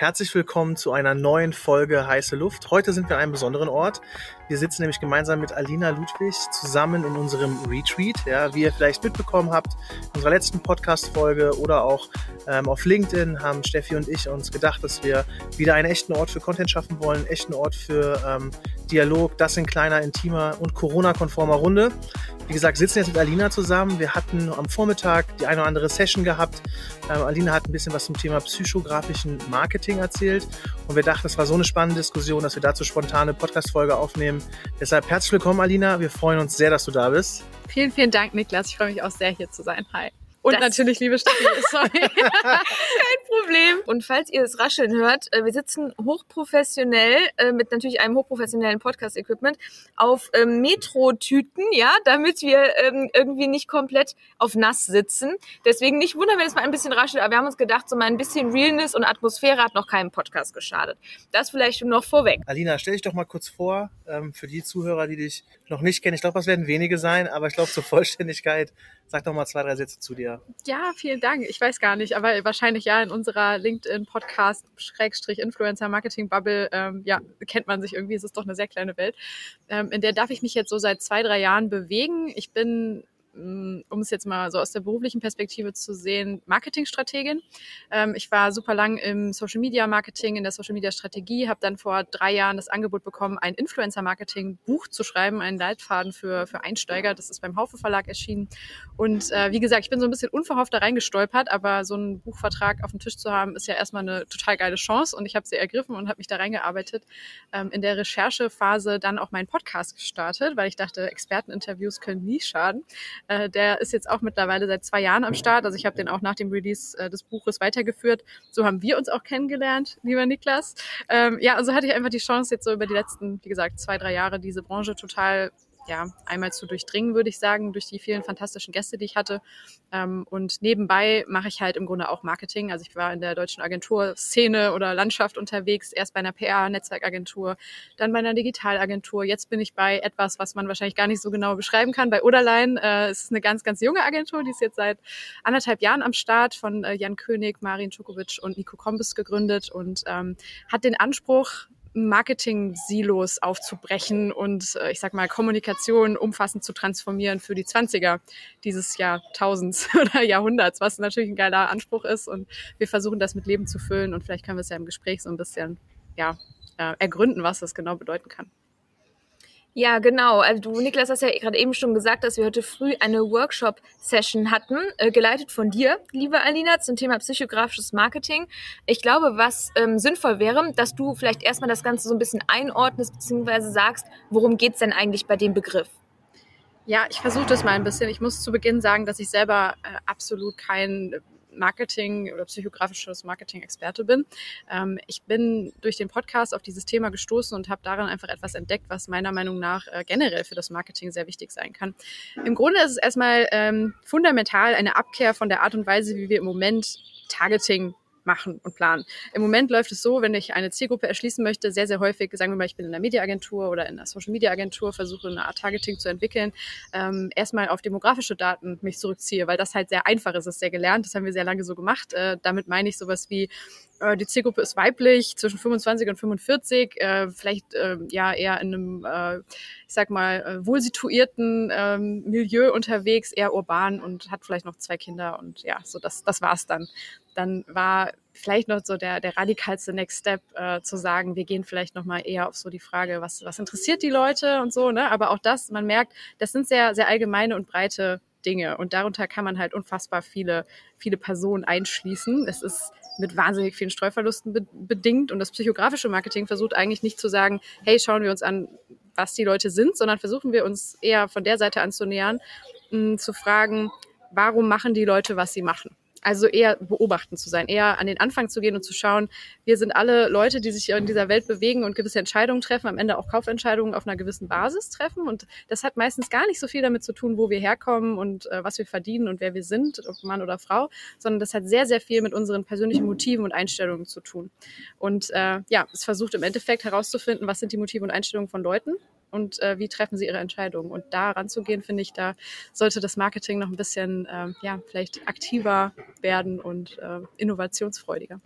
Herzlich willkommen zu einer neuen Folge Heiße Luft. Heute sind wir an einem besonderen Ort. Wir sitzen nämlich gemeinsam mit Alina Ludwig zusammen in unserem Retreat. Ja, wie ihr vielleicht mitbekommen habt, in unserer letzten Podcast-Folge oder auch ähm, auf LinkedIn haben Steffi und ich uns gedacht, dass wir wieder einen echten Ort für Content schaffen wollen, einen echten Ort für ähm, Dialog, das in kleiner, intimer und Corona-konformer Runde. Wie gesagt, sitzen jetzt mit Alina zusammen. Wir hatten am Vormittag die eine oder andere Session gehabt. Ähm, Alina hat ein bisschen was zum Thema psychografischen Marketing erzählt. Und wir dachten, es war so eine spannende Diskussion, dass wir dazu spontane Podcast-Folge aufnehmen. Deshalb herzlich willkommen, Alina. Wir freuen uns sehr, dass du da bist. Vielen, vielen Dank, Niklas. Ich freue mich auch sehr, hier zu sein. Hi. Und das natürlich, liebe Steffi, sorry. Kein Problem. Und falls ihr das Rascheln hört, äh, wir sitzen hochprofessionell, äh, mit natürlich einem hochprofessionellen Podcast-Equipment, auf ähm, Metro-Tüten, ja, damit wir ähm, irgendwie nicht komplett auf nass sitzen. Deswegen nicht wundern, wenn es mal ein bisschen raschelt, aber wir haben uns gedacht, so mal ein bisschen Realness und Atmosphäre hat noch keinem Podcast geschadet. Das vielleicht noch vorweg. Alina, stell dich doch mal kurz vor, ähm, für die Zuhörer, die dich noch nicht kennen. Ich glaube, das werden wenige sein, aber ich glaube, zur Vollständigkeit, sag doch mal zwei, drei Sätze zu dir. Ja, vielen Dank. Ich weiß gar nicht, aber wahrscheinlich ja in unserer LinkedIn-Podcast Influencer-Marketing-Bubble, ähm, ja, kennt man sich irgendwie. Es ist doch eine sehr kleine Welt. Ähm, in der darf ich mich jetzt so seit zwei, drei Jahren bewegen. Ich bin um es jetzt mal so aus der beruflichen Perspektive zu sehen, Marketingstrategin. Ähm, ich war super lang im Social Media Marketing, in der Social Media Strategie, habe dann vor drei Jahren das Angebot bekommen, ein Influencer Marketing Buch zu schreiben, einen Leitfaden für, für Einsteiger. Das ist beim Haufe Verlag erschienen. Und äh, wie gesagt, ich bin so ein bisschen unverhofft da reingestolpert, aber so einen Buchvertrag auf dem Tisch zu haben, ist ja erstmal eine total geile Chance und ich habe sie ergriffen und habe mich da reingearbeitet. Ähm, in der Recherchephase dann auch meinen Podcast gestartet, weil ich dachte, Experteninterviews können nie schaden. Äh, der ist jetzt auch mittlerweile seit zwei Jahren am Start. Also ich habe den auch nach dem Release äh, des Buches weitergeführt. So haben wir uns auch kennengelernt, lieber Niklas. Ähm, ja, also hatte ich einfach die Chance, jetzt so über die letzten, wie gesagt, zwei, drei Jahre diese Branche total ja, einmal zu durchdringen, würde ich sagen, durch die vielen fantastischen Gäste, die ich hatte. Ähm, und nebenbei mache ich halt im Grunde auch Marketing. Also ich war in der deutschen Agenturszene oder Landschaft unterwegs, erst bei einer PR-Netzwerkagentur, dann bei einer Digitalagentur. Jetzt bin ich bei etwas, was man wahrscheinlich gar nicht so genau beschreiben kann, bei Oderlein. Äh, es ist eine ganz, ganz junge Agentur, die ist jetzt seit anderthalb Jahren am Start von äh, Jan König, Marin Czukovic und Nico Kombis gegründet und ähm, hat den Anspruch, Marketing-Silos aufzubrechen und äh, ich sag mal Kommunikation umfassend zu transformieren für die 20er dieses Jahrtausends oder Jahrhunderts, was natürlich ein geiler Anspruch ist und wir versuchen das mit Leben zu füllen und vielleicht können wir es ja im Gespräch so ein bisschen ja, äh, ergründen, was das genau bedeuten kann. Ja, genau. Also du, Niklas, hast ja gerade eben schon gesagt, dass wir heute früh eine Workshop-Session hatten, äh, geleitet von dir, liebe Alina, zum Thema psychografisches Marketing. Ich glaube, was ähm, sinnvoll wäre, dass du vielleicht erstmal das Ganze so ein bisschen einordnest, beziehungsweise sagst, worum geht's denn eigentlich bei dem Begriff? Ja, ich versuche das mal ein bisschen. Ich muss zu Beginn sagen, dass ich selber äh, absolut kein Marketing oder psychografisches Marketing-Experte bin. Ähm, ich bin durch den Podcast auf dieses Thema gestoßen und habe darin einfach etwas entdeckt, was meiner Meinung nach äh, generell für das Marketing sehr wichtig sein kann. Im Grunde ist es erstmal ähm, fundamental eine Abkehr von der Art und Weise, wie wir im Moment Targeting machen und planen. Im Moment läuft es so, wenn ich eine Zielgruppe erschließen möchte, sehr, sehr häufig, sagen wir mal, ich bin in einer Mediaagentur oder in einer Social-Media-Agentur, versuche eine Art Targeting zu entwickeln, ähm, erstmal auf demografische Daten mich zurückziehe, weil das halt sehr einfach ist, das ist sehr gelernt, das haben wir sehr lange so gemacht. Äh, damit meine ich sowas wie, die Zielgruppe ist weiblich, zwischen 25 und 45, äh, vielleicht äh, ja eher in einem, äh, ich sag mal, äh, wohl situierten ähm, Milieu unterwegs, eher urban und hat vielleicht noch zwei Kinder und ja, so das, das war's dann. Dann war vielleicht noch so der, der radikalste Next Step äh, zu sagen, wir gehen vielleicht nochmal eher auf so die Frage, was, was interessiert die Leute und so, ne? Aber auch das, man merkt, das sind sehr, sehr allgemeine und breite Dinge. Und darunter kann man halt unfassbar viele, viele Personen einschließen. Es ist mit wahnsinnig vielen Streuverlusten be bedingt. Und das psychografische Marketing versucht eigentlich nicht zu sagen, hey, schauen wir uns an, was die Leute sind, sondern versuchen wir uns eher von der Seite anzunähern, mh, zu fragen, warum machen die Leute, was sie machen? Also eher beobachten zu sein, eher an den Anfang zu gehen und zu schauen, wir sind alle Leute, die sich in dieser Welt bewegen und gewisse Entscheidungen treffen, am Ende auch Kaufentscheidungen auf einer gewissen Basis treffen. Und das hat meistens gar nicht so viel damit zu tun, wo wir herkommen und äh, was wir verdienen und wer wir sind, ob Mann oder Frau, sondern das hat sehr, sehr viel mit unseren persönlichen Motiven und Einstellungen zu tun. Und äh, ja, es versucht im Endeffekt herauszufinden, was sind die Motive und Einstellungen von Leuten und äh, wie treffen sie ihre Entscheidungen. Und da ranzugehen, finde ich, da sollte das Marketing noch ein bisschen, äh, ja, vielleicht aktiver werden und äh, innovationsfreudiger.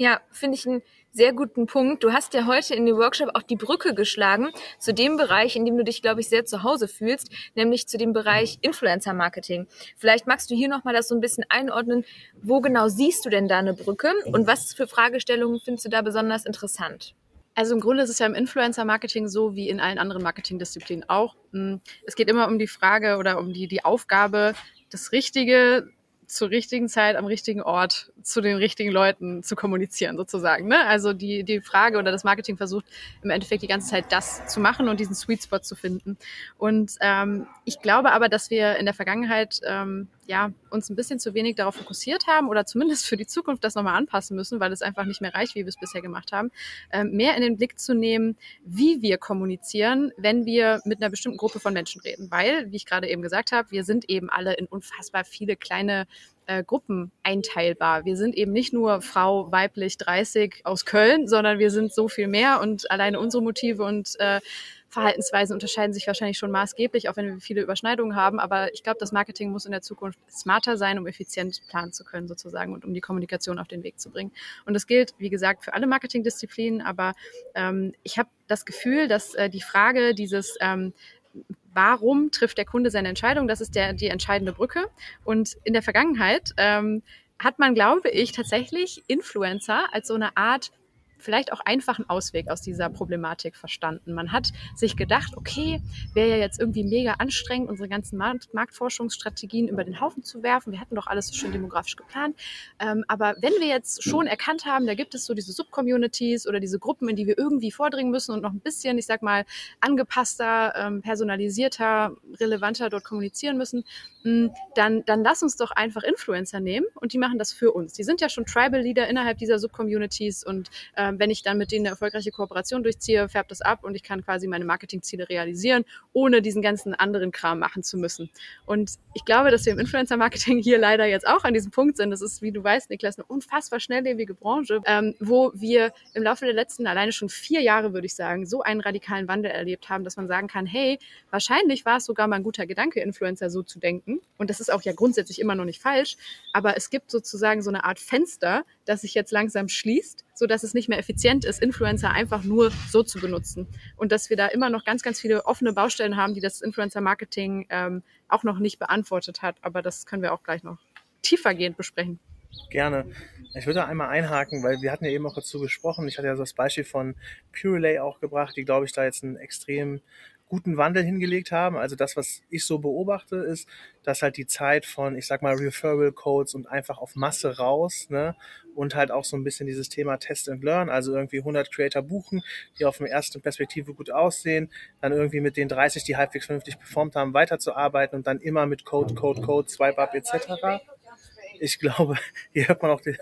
Ja, finde ich einen sehr guten Punkt. Du hast ja heute in dem Workshop auch die Brücke geschlagen zu dem Bereich, in dem du dich, glaube ich, sehr zu Hause fühlst, nämlich zu dem Bereich Influencer Marketing. Vielleicht magst du hier nochmal das so ein bisschen einordnen. Wo genau siehst du denn da eine Brücke und was für Fragestellungen findest du da besonders interessant? Also im Grunde ist es ja im Influencer-Marketing so wie in allen anderen Marketingdisziplinen auch. Hm, es geht immer um die Frage oder um die, die Aufgabe, das Richtige zur richtigen Zeit am richtigen Ort zu den richtigen Leuten zu kommunizieren, sozusagen. Ne? Also die, die Frage oder das Marketing versucht im Endeffekt die ganze Zeit das zu machen und diesen Sweet Spot zu finden. Und ähm, ich glaube aber, dass wir in der Vergangenheit ähm, ja, uns ein bisschen zu wenig darauf fokussiert haben oder zumindest für die Zukunft das nochmal anpassen müssen, weil es einfach nicht mehr reicht, wie wir es bisher gemacht haben, ähm, mehr in den Blick zu nehmen, wie wir kommunizieren, wenn wir mit einer bestimmten Gruppe von Menschen reden. Weil, wie ich gerade eben gesagt habe, wir sind eben alle in unfassbar viele kleine äh, Gruppen einteilbar. Wir sind eben nicht nur Frau weiblich 30 aus Köln, sondern wir sind so viel mehr und alleine unsere Motive und äh, Verhaltensweisen unterscheiden sich wahrscheinlich schon maßgeblich, auch wenn wir viele Überschneidungen haben. Aber ich glaube, das Marketing muss in der Zukunft smarter sein, um effizient planen zu können, sozusagen, und um die Kommunikation auf den Weg zu bringen. Und das gilt, wie gesagt, für alle Marketingdisziplinen. Aber ähm, ich habe das Gefühl, dass äh, die Frage dieses ähm, warum trifft der Kunde seine Entscheidung? Das ist der, die entscheidende Brücke. Und in der Vergangenheit ähm, hat man, glaube ich, tatsächlich Influencer als so eine Art vielleicht auch einfachen Ausweg aus dieser Problematik verstanden. Man hat sich gedacht, okay, wäre ja jetzt irgendwie mega anstrengend, unsere ganzen Markt Marktforschungsstrategien über den Haufen zu werfen. Wir hatten doch alles so schön demografisch geplant. Ähm, aber wenn wir jetzt schon erkannt haben, da gibt es so diese Subcommunities oder diese Gruppen, in die wir irgendwie vordringen müssen und noch ein bisschen, ich sag mal, angepasster, ähm, personalisierter, relevanter dort kommunizieren müssen, mh, dann, dann lass uns doch einfach Influencer nehmen und die machen das für uns. Die sind ja schon Tribal Leader innerhalb dieser Subcommunities und äh, ähm, wenn ich dann mit denen eine erfolgreiche Kooperation durchziehe, färbt das ab und ich kann quasi meine Marketingziele realisieren, ohne diesen ganzen anderen Kram machen zu müssen. Und ich glaube, dass wir im Influencer-Marketing hier leider jetzt auch an diesem Punkt sind. Das ist, wie du weißt, Niklas, eine unfassbar schnelllebige Branche, ähm, wo wir im Laufe der letzten alleine schon vier Jahre, würde ich sagen, so einen radikalen Wandel erlebt haben, dass man sagen kann, hey, wahrscheinlich war es sogar mal ein guter Gedanke, Influencer so zu denken. Und das ist auch ja grundsätzlich immer noch nicht falsch. Aber es gibt sozusagen so eine Art Fenster, das sich jetzt langsam schließt, so dass es nicht mehr effizient ist, Influencer einfach nur so zu benutzen. Und dass wir da immer noch ganz, ganz viele offene Baustellen haben, die das Influencer-Marketing ähm, auch noch nicht beantwortet hat. Aber das können wir auch gleich noch tiefergehend besprechen. Gerne. Ich würde einmal einhaken, weil wir hatten ja eben auch dazu gesprochen. Ich hatte ja so das Beispiel von Purelay auch gebracht, die, glaube ich, da jetzt einen extrem guten Wandel hingelegt haben. Also das, was ich so beobachte, ist, dass halt die Zeit von, ich sag mal, Referral Codes und einfach auf Masse raus, ne, und halt auch so ein bisschen dieses Thema Test and Learn, also irgendwie 100 Creator buchen, die auf dem ersten Perspektive gut aussehen, dann irgendwie mit den 30, die halbwegs vernünftig performt haben, weiterzuarbeiten und dann immer mit Code, Code, Code, Swipe Up etc ich glaube, hier hört man auch die,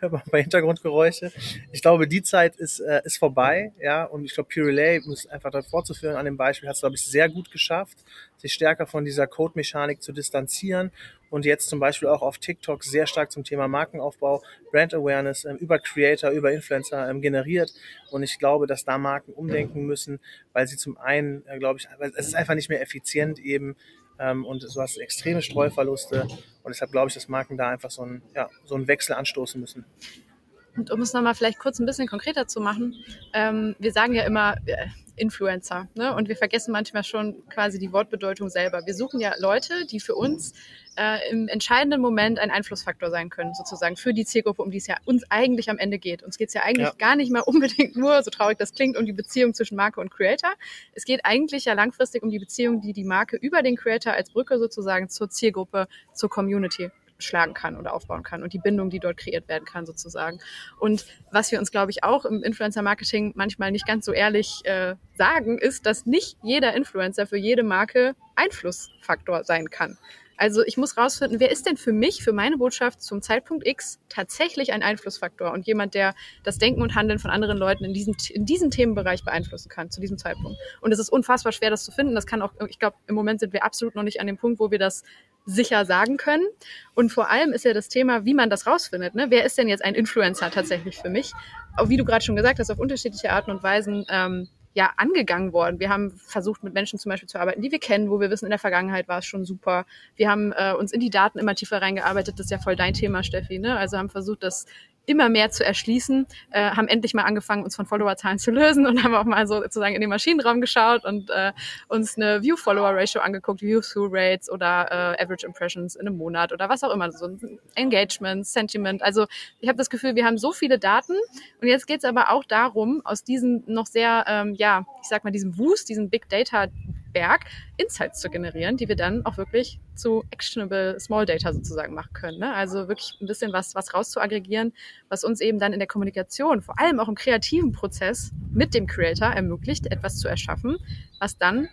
hört man bei Hintergrundgeräusche. Ich glaube, die Zeit ist, äh, ist vorbei, ja, und ich glaube, Pure Relay, um es einfach dort fortzuführen an dem Beispiel, hat es, glaube ich, sehr gut geschafft, sich stärker von dieser Code-Mechanik zu distanzieren und jetzt zum Beispiel auch auf TikTok sehr stark zum Thema Markenaufbau, Brand Awareness ähm, über Creator, über Influencer ähm, generiert. Und ich glaube, dass da Marken umdenken müssen, weil sie zum einen, äh, glaube ich, es ist einfach nicht mehr effizient eben, ähm, und du hast extreme Streuverluste. Und deshalb glaube ich, dass Marken da einfach so einen, ja, so einen Wechsel anstoßen müssen. Und um es nochmal vielleicht kurz ein bisschen konkreter zu machen, ähm, wir sagen ja immer äh, Influencer ne? und wir vergessen manchmal schon quasi die Wortbedeutung selber. Wir suchen ja Leute, die für uns äh, im entscheidenden Moment ein Einflussfaktor sein können, sozusagen für die Zielgruppe, um die es ja uns eigentlich am Ende geht. Uns geht es ja eigentlich ja. gar nicht mehr unbedingt nur, so traurig das klingt, um die Beziehung zwischen Marke und Creator. Es geht eigentlich ja langfristig um die Beziehung, die die Marke über den Creator als Brücke sozusagen zur Zielgruppe, zur Community schlagen kann oder aufbauen kann und die Bindung, die dort kreiert werden kann, sozusagen. Und was wir uns, glaube ich, auch im Influencer-Marketing manchmal nicht ganz so ehrlich äh, sagen, ist, dass nicht jeder Influencer für jede Marke Einflussfaktor sein kann. Also ich muss rausfinden, wer ist denn für mich, für meine Botschaft zum Zeitpunkt X tatsächlich ein Einflussfaktor und jemand, der das Denken und Handeln von anderen Leuten in diesem, in diesem Themenbereich beeinflussen kann, zu diesem Zeitpunkt. Und es ist unfassbar schwer, das zu finden. Das kann auch, ich glaube, im Moment sind wir absolut noch nicht an dem Punkt, wo wir das sicher sagen können. Und vor allem ist ja das Thema, wie man das rausfindet. Ne? Wer ist denn jetzt ein Influencer tatsächlich für mich? Wie du gerade schon gesagt hast, auf unterschiedliche Arten und Weisen ähm, ja angegangen worden. Wir haben versucht, mit Menschen zum Beispiel zu arbeiten, die wir kennen, wo wir wissen, in der Vergangenheit war es schon super. Wir haben äh, uns in die Daten immer tiefer reingearbeitet. Das ist ja voll dein Thema, Steffi. Ne? Also haben versucht, das immer mehr zu erschließen, äh, haben endlich mal angefangen, uns von Followerzahlen zu lösen und haben auch mal so sozusagen in den Maschinenraum geschaut und äh, uns eine View-Follower-Ratio angeguckt, View-Through-Rates oder äh, Average Impressions in einem Monat oder was auch immer, so Engagement, Sentiment. Also ich habe das Gefühl, wir haben so viele Daten und jetzt geht es aber auch darum, aus diesen noch sehr, ähm, ja, ich sag mal, diesem Wust, diesem Big Data Berg Insights zu generieren, die wir dann auch wirklich zu actionable Small Data sozusagen machen können. Ne? Also wirklich ein bisschen was, was rauszuaggregieren, was uns eben dann in der Kommunikation, vor allem auch im kreativen Prozess mit dem Creator ermöglicht, etwas zu erschaffen, was dann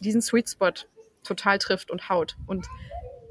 diesen Sweet Spot total trifft und haut. Und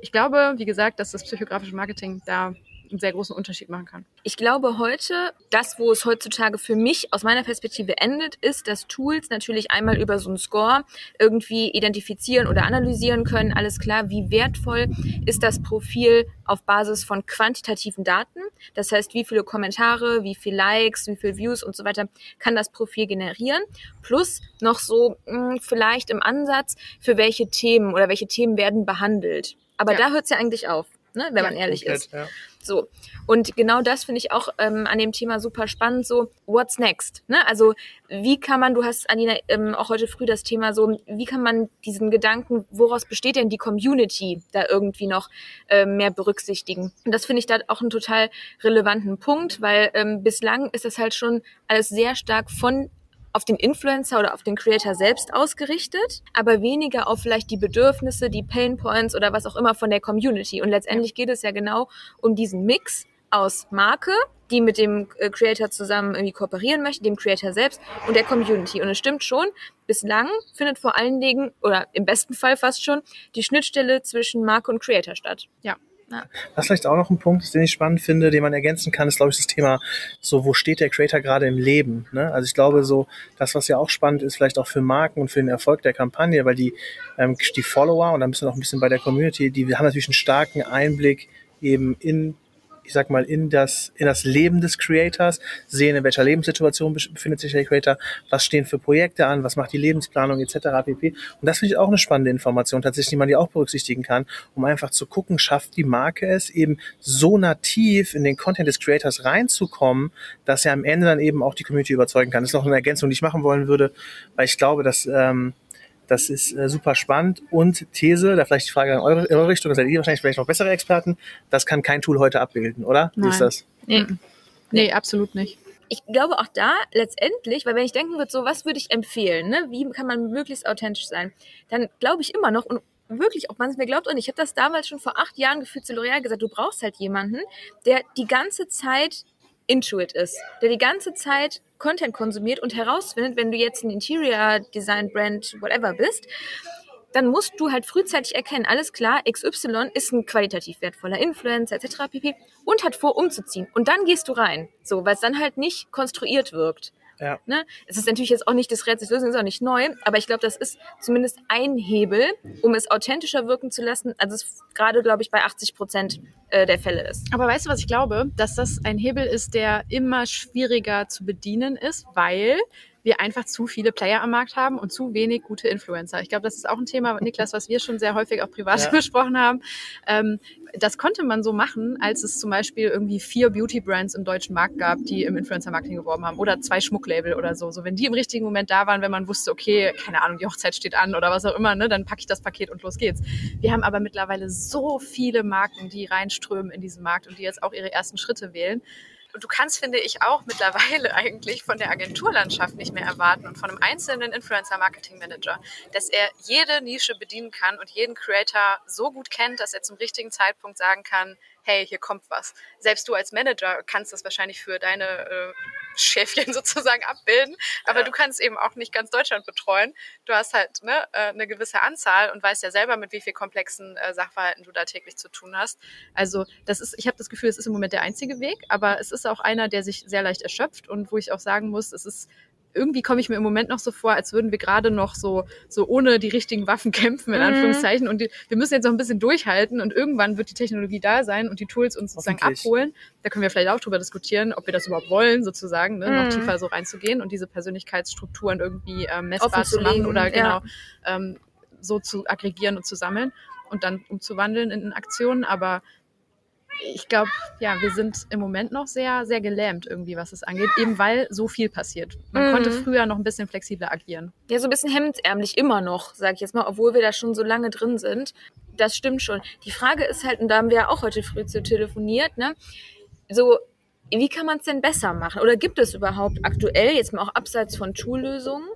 ich glaube, wie gesagt, dass das psychografische Marketing da einen sehr großen Unterschied machen kann. Ich glaube heute, das, wo es heutzutage für mich aus meiner Perspektive endet, ist, dass Tools natürlich einmal über so einen Score irgendwie identifizieren oder analysieren können. Alles klar, wie wertvoll ist das Profil auf Basis von quantitativen Daten? Das heißt, wie viele Kommentare, wie viele Likes, wie viele Views und so weiter kann das Profil generieren? Plus noch so mh, hm, vielleicht im Ansatz, für welche Themen oder welche Themen werden behandelt. Aber ja. da hört es ja eigentlich auf ne, wenn ja, man ehrlich komplett, ist. Ja. So. Und genau das finde ich auch ähm, an dem Thema super spannend, so, what's next? Ne? Also, wie kann man, du hast, Anina, ähm, auch heute früh das Thema so, wie kann man diesen Gedanken, woraus besteht denn die Community, da irgendwie noch ähm, mehr berücksichtigen? Und das finde ich da auch einen total relevanten Punkt, weil ähm, bislang ist das halt schon alles sehr stark von auf den Influencer oder auf den Creator selbst ausgerichtet, aber weniger auf vielleicht die Bedürfnisse, die Pain Points oder was auch immer von der Community. Und letztendlich geht es ja genau um diesen Mix aus Marke, die mit dem äh, Creator zusammen irgendwie kooperieren möchte, dem Creator selbst und der Community. Und es stimmt schon, bislang findet vor allen Dingen oder im besten Fall fast schon die Schnittstelle zwischen Marke und Creator statt. Ja, ja. Was vielleicht auch noch ein Punkt ist, den ich spannend finde, den man ergänzen kann, ist, glaube ich, das Thema, so, wo steht der Creator gerade im Leben? Ne? Also ich glaube, so, das, was ja auch spannend ist, vielleicht auch für Marken und für den Erfolg der Kampagne, weil die, ähm, die Follower und dann bist du noch ein bisschen bei der Community, die haben natürlich einen starken Einblick eben in ich sag mal, in das, in das Leben des Creators, sehen, in welcher Lebenssituation befindet sich der Creator, was stehen für Projekte an, was macht die Lebensplanung etc. pp. Und das finde ich auch eine spannende Information, tatsächlich, die man die auch berücksichtigen kann, um einfach zu gucken, schafft die Marke es eben so nativ in den Content des Creators reinzukommen, dass er am Ende dann eben auch die Community überzeugen kann. Das ist noch eine Ergänzung, die ich machen wollen würde, weil ich glaube, dass ähm, das ist äh, super spannend. Und These, da vielleicht die Frage an eure, eure Richtung, da seid ihr wahrscheinlich vielleicht noch bessere Experten. Das kann kein Tool heute abbilden, oder? Nein. Wie ist das? Nee. nee, absolut nicht. Ich glaube auch da letztendlich, weil wenn ich denken würde, so was würde ich empfehlen, ne? wie kann man möglichst authentisch sein, dann glaube ich immer noch und wirklich, ob man es mir glaubt und ich habe das damals schon vor acht Jahren gefühlt zu L'Oreal gesagt, du brauchst halt jemanden, der die ganze Zeit Intuit ist, der die ganze Zeit Content konsumiert und herausfindet, wenn du jetzt ein Interior Design Brand, whatever bist, dann musst du halt frühzeitig erkennen, alles klar, XY ist ein qualitativ wertvoller Influencer etc. pp. und hat vor, umzuziehen. Und dann gehst du rein, so, weil es dann halt nicht konstruiert wirkt. Ja. Ne? Es ist natürlich jetzt auch nicht das Rätsel lösen, ist auch nicht neu, aber ich glaube, das ist zumindest ein Hebel, um es authentischer wirken zu lassen, als es gerade, glaube ich, bei 80 Prozent äh, der Fälle ist. Aber weißt du, was ich glaube? Dass das ein Hebel ist, der immer schwieriger zu bedienen ist, weil wir einfach zu viele Player am Markt haben und zu wenig gute Influencer. Ich glaube, das ist auch ein Thema, Niklas, was wir schon sehr häufig auch privat ja. besprochen haben. Ähm, das konnte man so machen, als es zum Beispiel irgendwie vier Beauty-Brands im deutschen Markt gab, die im Influencer-Marketing geworben haben oder zwei Schmucklabel oder so. So, wenn die im richtigen Moment da waren, wenn man wusste, okay, keine Ahnung, die Hochzeit steht an oder was auch immer, ne, dann packe ich das Paket und los geht's. Wir haben aber mittlerweile so viele Marken, die reinströmen in diesen Markt und die jetzt auch ihre ersten Schritte wählen. Und du kannst, finde ich, auch mittlerweile eigentlich von der Agenturlandschaft nicht mehr erwarten und von einem einzelnen Influencer-Marketing-Manager, dass er jede Nische bedienen kann und jeden Creator so gut kennt, dass er zum richtigen Zeitpunkt sagen kann, hey, hier kommt was. Selbst du als Manager kannst das wahrscheinlich für deine äh, Schäfchen sozusagen abbilden, aber ja. du kannst eben auch nicht ganz Deutschland betreuen. Du hast halt ne, äh, eine gewisse Anzahl und weißt ja selber, mit wie viel komplexen äh, Sachverhalten du da täglich zu tun hast. Also das ist, ich habe das Gefühl, es ist im Moment der einzige Weg, aber es ist auch einer, der sich sehr leicht erschöpft und wo ich auch sagen muss, es ist irgendwie komme ich mir im Moment noch so vor, als würden wir gerade noch so, so ohne die richtigen Waffen kämpfen, in mhm. Anführungszeichen. Und die, wir müssen jetzt noch ein bisschen durchhalten und irgendwann wird die Technologie da sein und die Tools uns sozusagen abholen. Da können wir vielleicht auch drüber diskutieren, ob wir das überhaupt wollen, sozusagen, ne, mhm. noch tiefer so reinzugehen und diese Persönlichkeitsstrukturen irgendwie äh, messbar zu machen oder genau ja. ähm, so zu aggregieren und zu sammeln und dann umzuwandeln in Aktionen. Aber ich glaube, ja, wir sind im Moment noch sehr, sehr gelähmt irgendwie, was es angeht, eben weil so viel passiert. Man Mhm. konnte früher noch ein bisschen flexibler agieren. Ja, so ein bisschen hemdsärmlich immer noch, sag ich jetzt mal, obwohl wir da schon so lange drin sind. Das stimmt schon. Die Frage ist halt, und da haben wir ja auch heute früh zu telefoniert, ne? So, wie kann man es denn besser machen? Oder gibt es überhaupt aktuell, jetzt mal auch abseits von Schullösungen,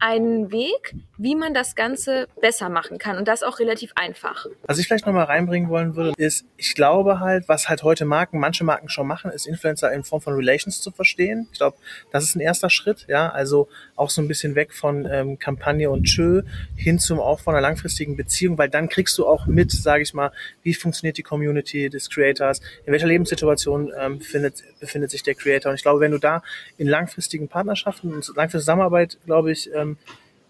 einen Weg, wie man das Ganze besser machen kann? Und das auch relativ einfach. Was ich vielleicht nochmal reinbringen wollen würde, ist, ich glaube halt, was halt heute Marken, manche Marken schon machen, ist Influencer in Form von Relations zu verstehen. Ich glaube, das ist ein erster Schritt, ja, also auch so ein bisschen weg von ähm, Kampagne und Tschö hin zum Aufbau einer langfristigen Beziehung, weil dann kriegst du auch mit, sage ich mal, wie funktioniert die Community des Creators, in welcher Lebenssituation ähm, befindet, befindet sich der Creator. Und ich glaube, wenn du da in langfristigen Partnerschaften und langfristige Zusammenarbeit, glaube ich, ähm,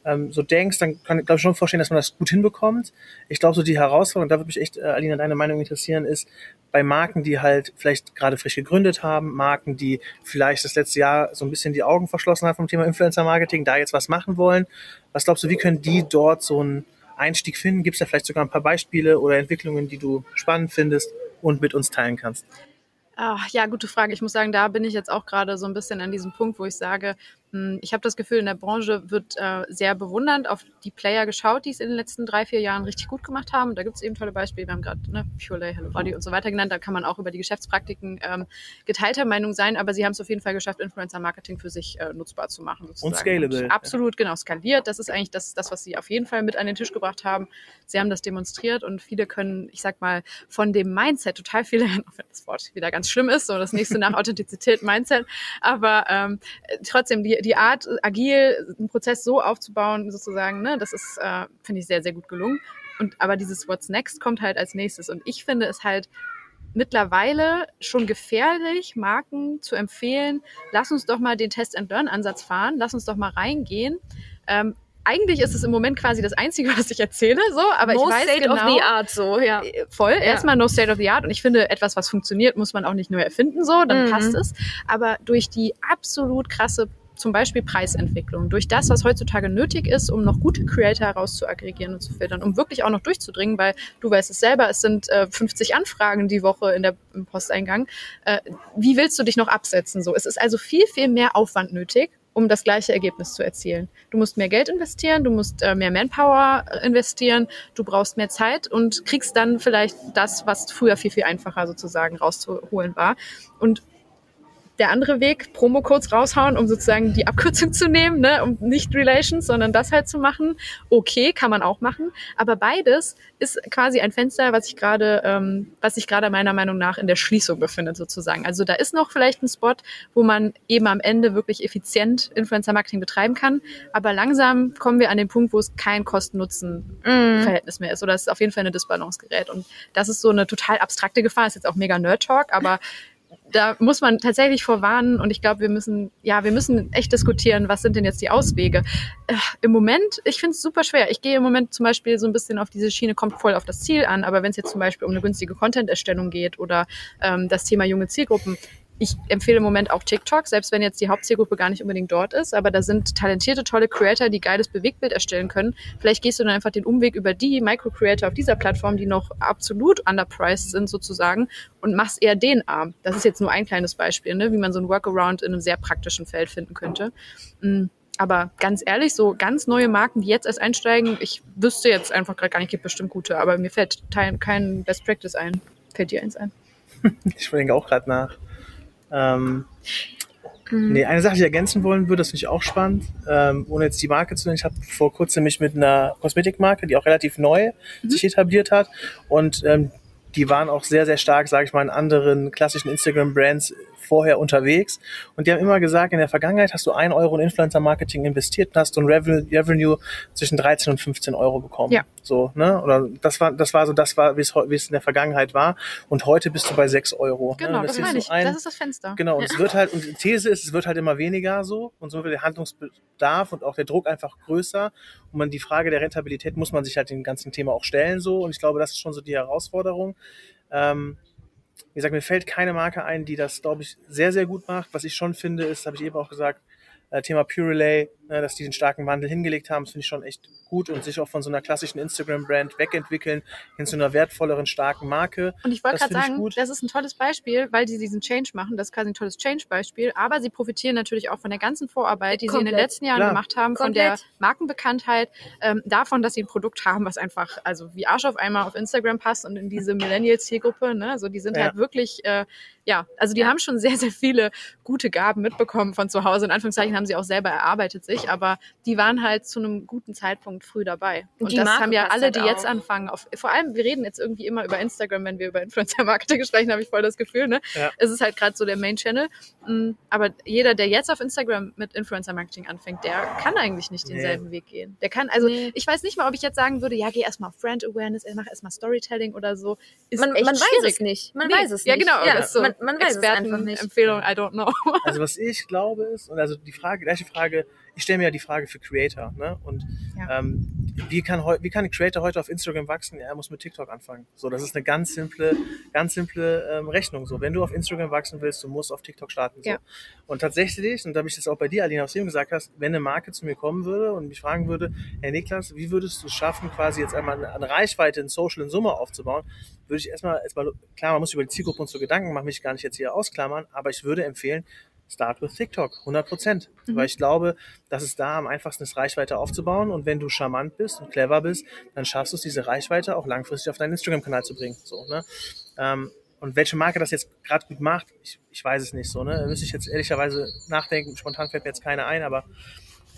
ähm, so denkst, dann kann ich glaube ich schon vorstellen, dass man das gut hinbekommt. Ich glaube, so die Herausforderung, da würde mich echt, äh, Alina, deine Meinung interessieren, ist bei Marken, die halt vielleicht gerade frisch gegründet haben, Marken, die vielleicht das letzte Jahr so ein bisschen die Augen verschlossen haben vom Thema Influencer-Marketing, da jetzt was machen wollen. Was glaubst du, wie können die dort so einen Einstieg finden? Gibt es da vielleicht sogar ein paar Beispiele oder Entwicklungen, die du spannend findest und mit uns teilen kannst? Ah, ja, gute Frage. Ich muss sagen, da bin ich jetzt auch gerade so ein bisschen an diesem Punkt, wo ich sage, ich habe das Gefühl, in der Branche wird äh, sehr bewundernd auf die Player geschaut, die es in den letzten drei, vier Jahren richtig gut gemacht haben. Da gibt es eben tolle Beispiele. Wir haben gerade ne, Purelay, Hello Body und so weiter genannt. Da kann man auch über die Geschäftspraktiken ähm, geteilter Meinung sein, aber sie haben es auf jeden Fall geschafft, Influencer-Marketing für sich äh, nutzbar zu machen. Sozusagen. scalable. Und absolut, genau, skaliert. Das ist eigentlich das, das, was sie auf jeden Fall mit an den Tisch gebracht haben. Sie haben das demonstriert und viele können, ich sag mal, von dem Mindset total viele, auch wenn das Wort wieder ganz schlimm ist, so das nächste nach Authentizität, Mindset, aber ähm, trotzdem die, die Art, agil einen Prozess so aufzubauen, sozusagen, ne, das ist, äh, finde ich, sehr, sehr gut gelungen. Und aber dieses What's Next kommt halt als nächstes. Und ich finde es halt mittlerweile schon gefährlich, Marken zu empfehlen, lass uns doch mal den Test-and-Learn-Ansatz fahren, lass uns doch mal reingehen. Ähm, eigentlich ist es im Moment quasi das Einzige, was ich erzähle, so, aber no ich weiß state genau, of the art, so, ja. äh, voll. Erstmal no state of the art. Und ich finde, etwas, was funktioniert, muss man auch nicht nur erfinden, so, dann Mhm. passt es. Aber durch die absolut krasse zum Beispiel Preisentwicklung, durch das, was heutzutage nötig ist, um noch gute Creator herauszuaggregieren und zu filtern, um wirklich auch noch durchzudringen, weil du weißt es selber, es sind äh, 50 Anfragen die Woche in der, im Posteingang. Äh, wie willst du dich noch absetzen? So, es ist also viel, viel mehr Aufwand nötig, um das gleiche Ergebnis zu erzielen. Du musst mehr Geld investieren, du musst äh, mehr Manpower äh, investieren, du brauchst mehr Zeit und kriegst dann vielleicht das, was früher viel, viel einfacher sozusagen rauszuholen war. Und der andere Weg, Promo-Codes raushauen, um sozusagen die Abkürzung zu nehmen, ne, um nicht Relations, sondern das halt zu machen. Okay, kann man auch machen. Aber beides ist quasi ein Fenster, was sich gerade, ähm, was sich gerade meiner Meinung nach in der Schließung befindet, sozusagen. Also da ist noch vielleicht ein Spot, wo man eben am Ende wirklich effizient Influencer-Marketing betreiben kann. Aber langsam kommen wir an den Punkt, wo es kein Kosten-Nutzen-Verhältnis mehr ist. Oder es ist auf jeden Fall eine Disbalance gerät. Und das ist so eine total abstrakte Gefahr. Ist jetzt auch mega Nerd-Talk, aber da muss man tatsächlich vorwarnen und ich glaube, wir müssen, ja, wir müssen echt diskutieren, was sind denn jetzt die Auswege. Äh, Im Moment, ich finde es super schwer. Ich gehe im Moment zum Beispiel so ein bisschen auf diese Schiene, kommt voll auf das Ziel an, aber wenn es jetzt zum Beispiel um eine günstige Content-Erstellung geht oder ähm, das Thema junge Zielgruppen, ich empfehle im Moment auch TikTok, selbst wenn jetzt die Hauptzielgruppe gar nicht unbedingt dort ist, aber da sind talentierte, tolle Creator, die geiles Bewegtbild erstellen können. Vielleicht gehst du dann einfach den Umweg über die Micro-Creator auf dieser Plattform, die noch absolut underpriced sind sozusagen und machst eher den Arm. Das ist jetzt nur ein kleines Beispiel, ne, wie man so ein Workaround in einem sehr praktischen Feld finden könnte. Mm, Aber ganz ehrlich, so ganz neue Marken, die jetzt erst einsteigen, ich wüsste jetzt einfach gerade gar nicht, gibt bestimmt gute, aber mir fällt kein, Best Practice ein. Fällt dir eins ein? Ich denke auch gerade nach. Ähm, Mhm. Nee, eine Sache, die ich ergänzen wollen würde, das finde ich auch spannend, ähm, ohne jetzt die Marke zu nennen. Ich habe vor kurzem mich mit einer Kosmetikmarke, die auch relativ neu sich etabliert hat und ähm, die waren auch sehr, sehr stark, sage ich mal, in anderen klassischen Instagram-Brands vorher unterwegs. Und die haben immer gesagt, in der Vergangenheit hast du ein Euro in Influencer-Marketing investiert und hast du ein Revenue, Revenue zwischen 13 und 15 Euro bekommen. Ja. So, ne? Oder das war, das war so, das war, wie es, wie es in der Vergangenheit war. Und heute bist du bei 6 Euro. Genau, ne? das ist meine so ich. ein- das ist das Fenster. Genau, und es wird halt, und die These ist, es wird halt immer weniger so und so wird der Handlungsbedarf und auch der Druck einfach größer. Und man die Frage der Rentabilität muss man sich halt dem ganzen Thema auch stellen so. Und ich glaube, das ist schon so die Herausforderung. Ähm, wie gesagt, mir fällt keine Marke ein, die das, glaube ich, sehr, sehr gut macht. Was ich schon finde, ist, habe ich eben auch gesagt, äh, Thema Pure Relay, dass die den starken Wandel hingelegt haben. Das finde ich schon echt gut und sich auch von so einer klassischen Instagram-Brand wegentwickeln hin zu einer wertvolleren, starken Marke. Und ich wollte gerade sagen, gut. das ist ein tolles Beispiel, weil sie diesen Change machen. Das ist quasi ein tolles Change-Beispiel. Aber sie profitieren natürlich auch von der ganzen Vorarbeit, die sie in den Komplett. letzten Jahren Klar. gemacht haben, von der Komplett. Markenbekanntheit, ähm, davon, dass sie ein Produkt haben, was einfach, also wie Arsch auf einmal auf Instagram passt und in diese Millennials-Zielgruppe. Ne? Also die sind Ja. halt wirklich, äh, ja, also die Ja. haben schon sehr, sehr viele gute Gaben mitbekommen von zu Hause. In Anführungszeichen haben sie auch selber erarbeitet sich, aber die waren halt zu einem guten Zeitpunkt früh dabei. Und die das Marke haben ja alle, halt die jetzt auch. anfangen. Auf, vor allem, wir reden jetzt irgendwie immer über Instagram, wenn wir über Influencer-Marketing sprechen, habe ich voll das Gefühl. Ne? Ja. Es ist halt gerade so der Main-Channel. Mm, Aber jeder, der jetzt auf Instagram mit Influencer-Marketing anfängt, der kann eigentlich nicht Nee. denselben Weg gehen. Der kann, also Nee. ich weiß nicht mal, ob ich jetzt sagen würde, ja, geh erstmal auf Brand-Awareness, mach erstmal Storytelling oder so. Ist Man, echt man weiß schwierig. es nicht. Man Nee. weiß es ja, nicht. genau. Ja, das ist so man, man weiß es einfach nicht. Empfehlung, I don't know. Also was ich glaube ist, und also die Frage, gleiche Frage, ich stelle mir ja die Frage für Creator, ne? Und Ja. ähm, wie kann wie kann ein Creator heute auf Instagram wachsen? Ja, er muss mit TikTok anfangen. So, das ist eine ganz simple, ganz simple ähm, Rechnung. So, wenn du auf Instagram wachsen willst, du musst auf TikTok starten. So. Ja. Und tatsächlich, und da habe ich das auch bei dir, Alina, was du eben gesagt hast, wenn eine Marke zu mir kommen würde und mich fragen würde, Herr Niklas, wie würdest du es schaffen, quasi jetzt einmal eine, eine Reichweite in Social in Summe aufzubauen, würde ich erstmal, erstmal, klar, man muss über die Zielgruppe und so Gedanken machen, mich gar nicht jetzt hier ausklammern, aber ich würde empfehlen, Start with TikTok, 100 Prozent. Mhm. Weil ich glaube, dass es da am einfachsten ist, Reichweite aufzubauen. Und wenn du charmant bist und clever bist, dann schaffst du es, diese Reichweite auch langfristig auf deinen Instagram-Kanal zu bringen. So, ne? ähm, und welche Marke das jetzt gerade gut macht, ich, ich weiß es nicht so. Ne? Da müsste ich jetzt ehrlicherweise nachdenken. Spontan fällt mir jetzt keine ein, aber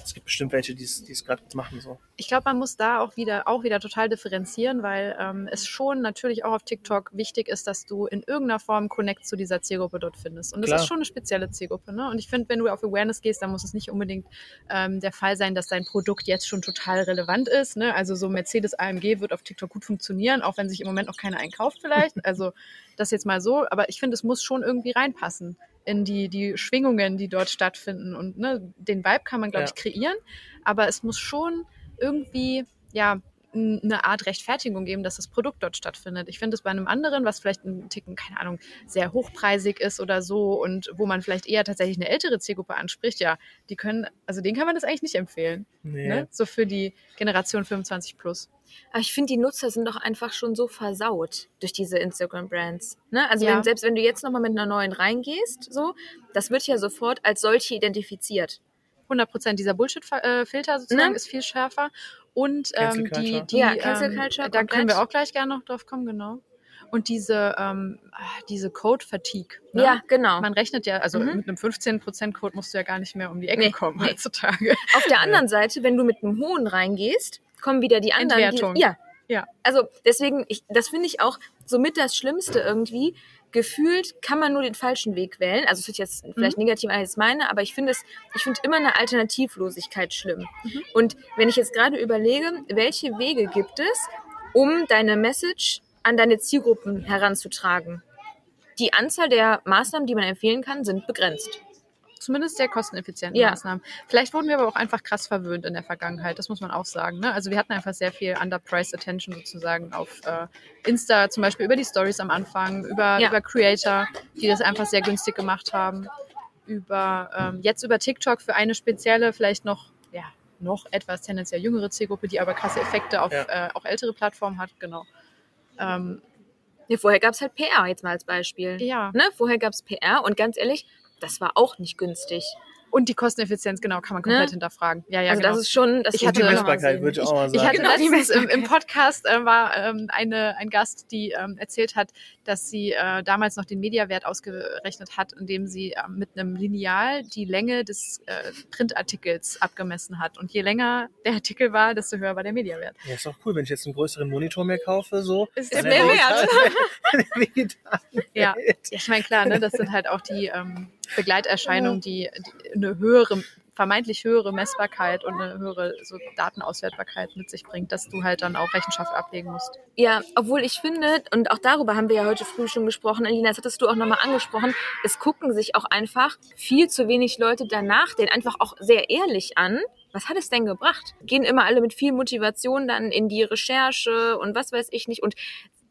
es gibt bestimmt welche, die es gerade machen. So. Ich glaube, man muss da auch wieder, auch wieder total differenzieren, weil ähm, es schon natürlich auch auf TikTok wichtig ist, dass du in irgendeiner Form Connect zu dieser Zielgruppe dort findest. Und das Klar. ist schon eine spezielle Zielgruppe. Ne? Und ich finde, wenn du auf Awareness gehst, dann muss es nicht unbedingt ähm, der Fall sein, dass dein Produkt jetzt schon total relevant ist. Ne? Also so Mercedes AMG wird auf TikTok gut funktionieren, auch wenn sich im Moment noch keiner einkauft vielleicht. Also das jetzt mal so. Aber ich finde, es muss schon irgendwie reinpassen in die, die Schwingungen, die dort stattfinden. Und ne, den Vibe kann man, glaube Ja. ich, kreieren. Aber es muss schon irgendwie, ja, eine Art Rechtfertigung geben, dass das Produkt dort stattfindet. Ich finde es bei einem anderen, was vielleicht ein Ticken, keine Ahnung, sehr hochpreisig ist oder so und wo man vielleicht eher tatsächlich eine ältere Zielgruppe anspricht, ja, die können, also denen kann man das eigentlich nicht empfehlen. Nee. Ne? So für die Generation 25 plus. Aber ich finde, die Nutzer sind doch einfach schon so versaut durch diese Instagram-Brands. Ne? Also Ja. wenn, selbst wenn du jetzt nochmal mit einer neuen reingehst, so, das wird ja sofort als solche identifiziert. 100 Prozent dieser Bullshit-Filter sozusagen Ne? ist viel schärfer. Und ähm, die, die Ja, Cancel ähm, Culture da können wir auch gleich gerne noch drauf kommen, genau. Und diese, ähm, ah, diese Code-Fatigue. Ne? Ja, genau. Man rechnet ja, also Mhm. mit einem 15%-Code musst du ja gar nicht mehr um die Ecke Nee, kommen nee. heutzutage. Auf der anderen Seite, wenn du mit einem hohen reingehst, kommen wieder die anderen. Entwertung. Die, ja. Ja. Also deswegen, ich, das finde ich auch somit das Schlimmste irgendwie. Gefühlt kann man nur den falschen Weg wählen. Also es wird jetzt vielleicht Mhm. negativ als meine, aber ich finde es, ich finde immer eine Alternativlosigkeit schlimm. Mhm. Und wenn ich jetzt gerade überlege, welche Wege gibt es, um deine Message an deine Zielgruppen heranzutragen? Die Anzahl der Maßnahmen, die man empfehlen kann, sind begrenzt. Zumindest sehr kosteneffizienten Ja. Maßnahmen. Vielleicht wurden wir aber auch einfach krass verwöhnt in der Vergangenheit, das muss man auch sagen. Ne? Also wir hatten einfach sehr viel Underpriced Attention sozusagen auf äh, Insta, zum Beispiel über die Stories am Anfang, über, Ja. über Creator, die das einfach sehr günstig gemacht haben. Über ähm, jetzt über TikTok für eine spezielle, vielleicht noch, ja, noch etwas tendenziell jüngere Zielgruppe, die aber krasse Effekte auf Ja. äh, auch ältere Plattformen hat, genau. Ähm, Ja, vorher gab es halt PR jetzt mal als Beispiel. ja. Ne? Vorher gab es PR und ganz ehrlich, das war auch nicht günstig. Und die Kosteneffizienz, genau, kann man komplett Ne? hinterfragen. Ja, ja, also genau. das ist schon, das Ich hatte- die Messbarkeit würde ich auch mal Ich sagen. hatte Genau, die letztens im, im. Podcast äh, war ähm, eine, ein Gast, die ähm, erzählt hat, dass sie äh, damals noch den Mediawert ausgerechnet hat, indem sie ähm, mit einem Lineal die Länge des äh, Printartikels abgemessen hat. Und je länger der Artikel war, desto höher war der Mediawert. Ja, ist doch cool, wenn ich jetzt einen größeren Monitor mehr kaufe, so. Ist mehr der wert. digitale- der digitale Ja. Ja, ich meine, klar, ne, das sind halt auch die ähm, Begleiterscheinungen, die, die eine höhere, vermeintlich höhere Messbarkeit und eine höhere so Datenauswertbarkeit mit sich bringt, dass du halt dann auch Rechenschaft ablegen musst. Ja, obwohl ich finde, und auch darüber haben wir ja heute früh schon gesprochen, Alina, das hattest du auch nochmal angesprochen, es gucken sich auch einfach viel zu wenig Leute danach, den einfach auch sehr ehrlich an. Was hat es denn gebracht? Gehen immer alle mit viel Motivation dann in die Recherche und was weiß ich nicht und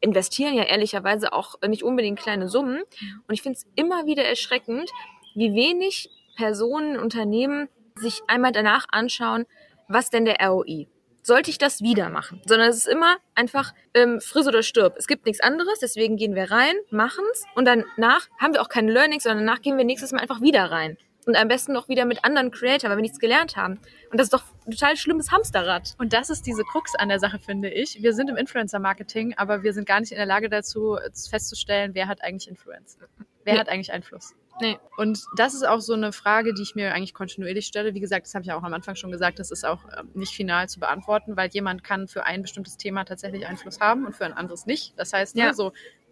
investieren ja ehrlicherweise auch nicht unbedingt kleine Summen. Und ich finde es immer wieder erschreckend, wie wenig Personen, Unternehmen sich einmal danach anschauen, was denn der ROI? Sollte ich das wieder machen? Sondern es ist immer einfach ähm, friss oder stirb. Es gibt nichts anderes, deswegen gehen wir rein, machen's und danach haben wir auch keine Learnings, sondern danach gehen wir nächstes Mal einfach wieder rein. Und am besten noch wieder mit anderen Creator, weil wir nichts gelernt haben. Und das ist doch ein total schlimmes Hamsterrad. Und das ist diese Krux an der Sache, finde ich. Wir sind im Influencer-Marketing, aber wir sind gar nicht in der Lage dazu, festzustellen, wer hat eigentlich Influence. Wer Nee. hat eigentlich Einfluss? Nee. Und das ist auch so eine Frage, die ich mir eigentlich kontinuierlich stelle. Wie gesagt, das habe ich ja auch am Anfang schon gesagt, das ist auch ähm, nicht final zu beantworten, weil jemand kann für ein bestimmtes Thema tatsächlich Einfluss haben und für ein anderes nicht. Das heißt, Ja. ne, so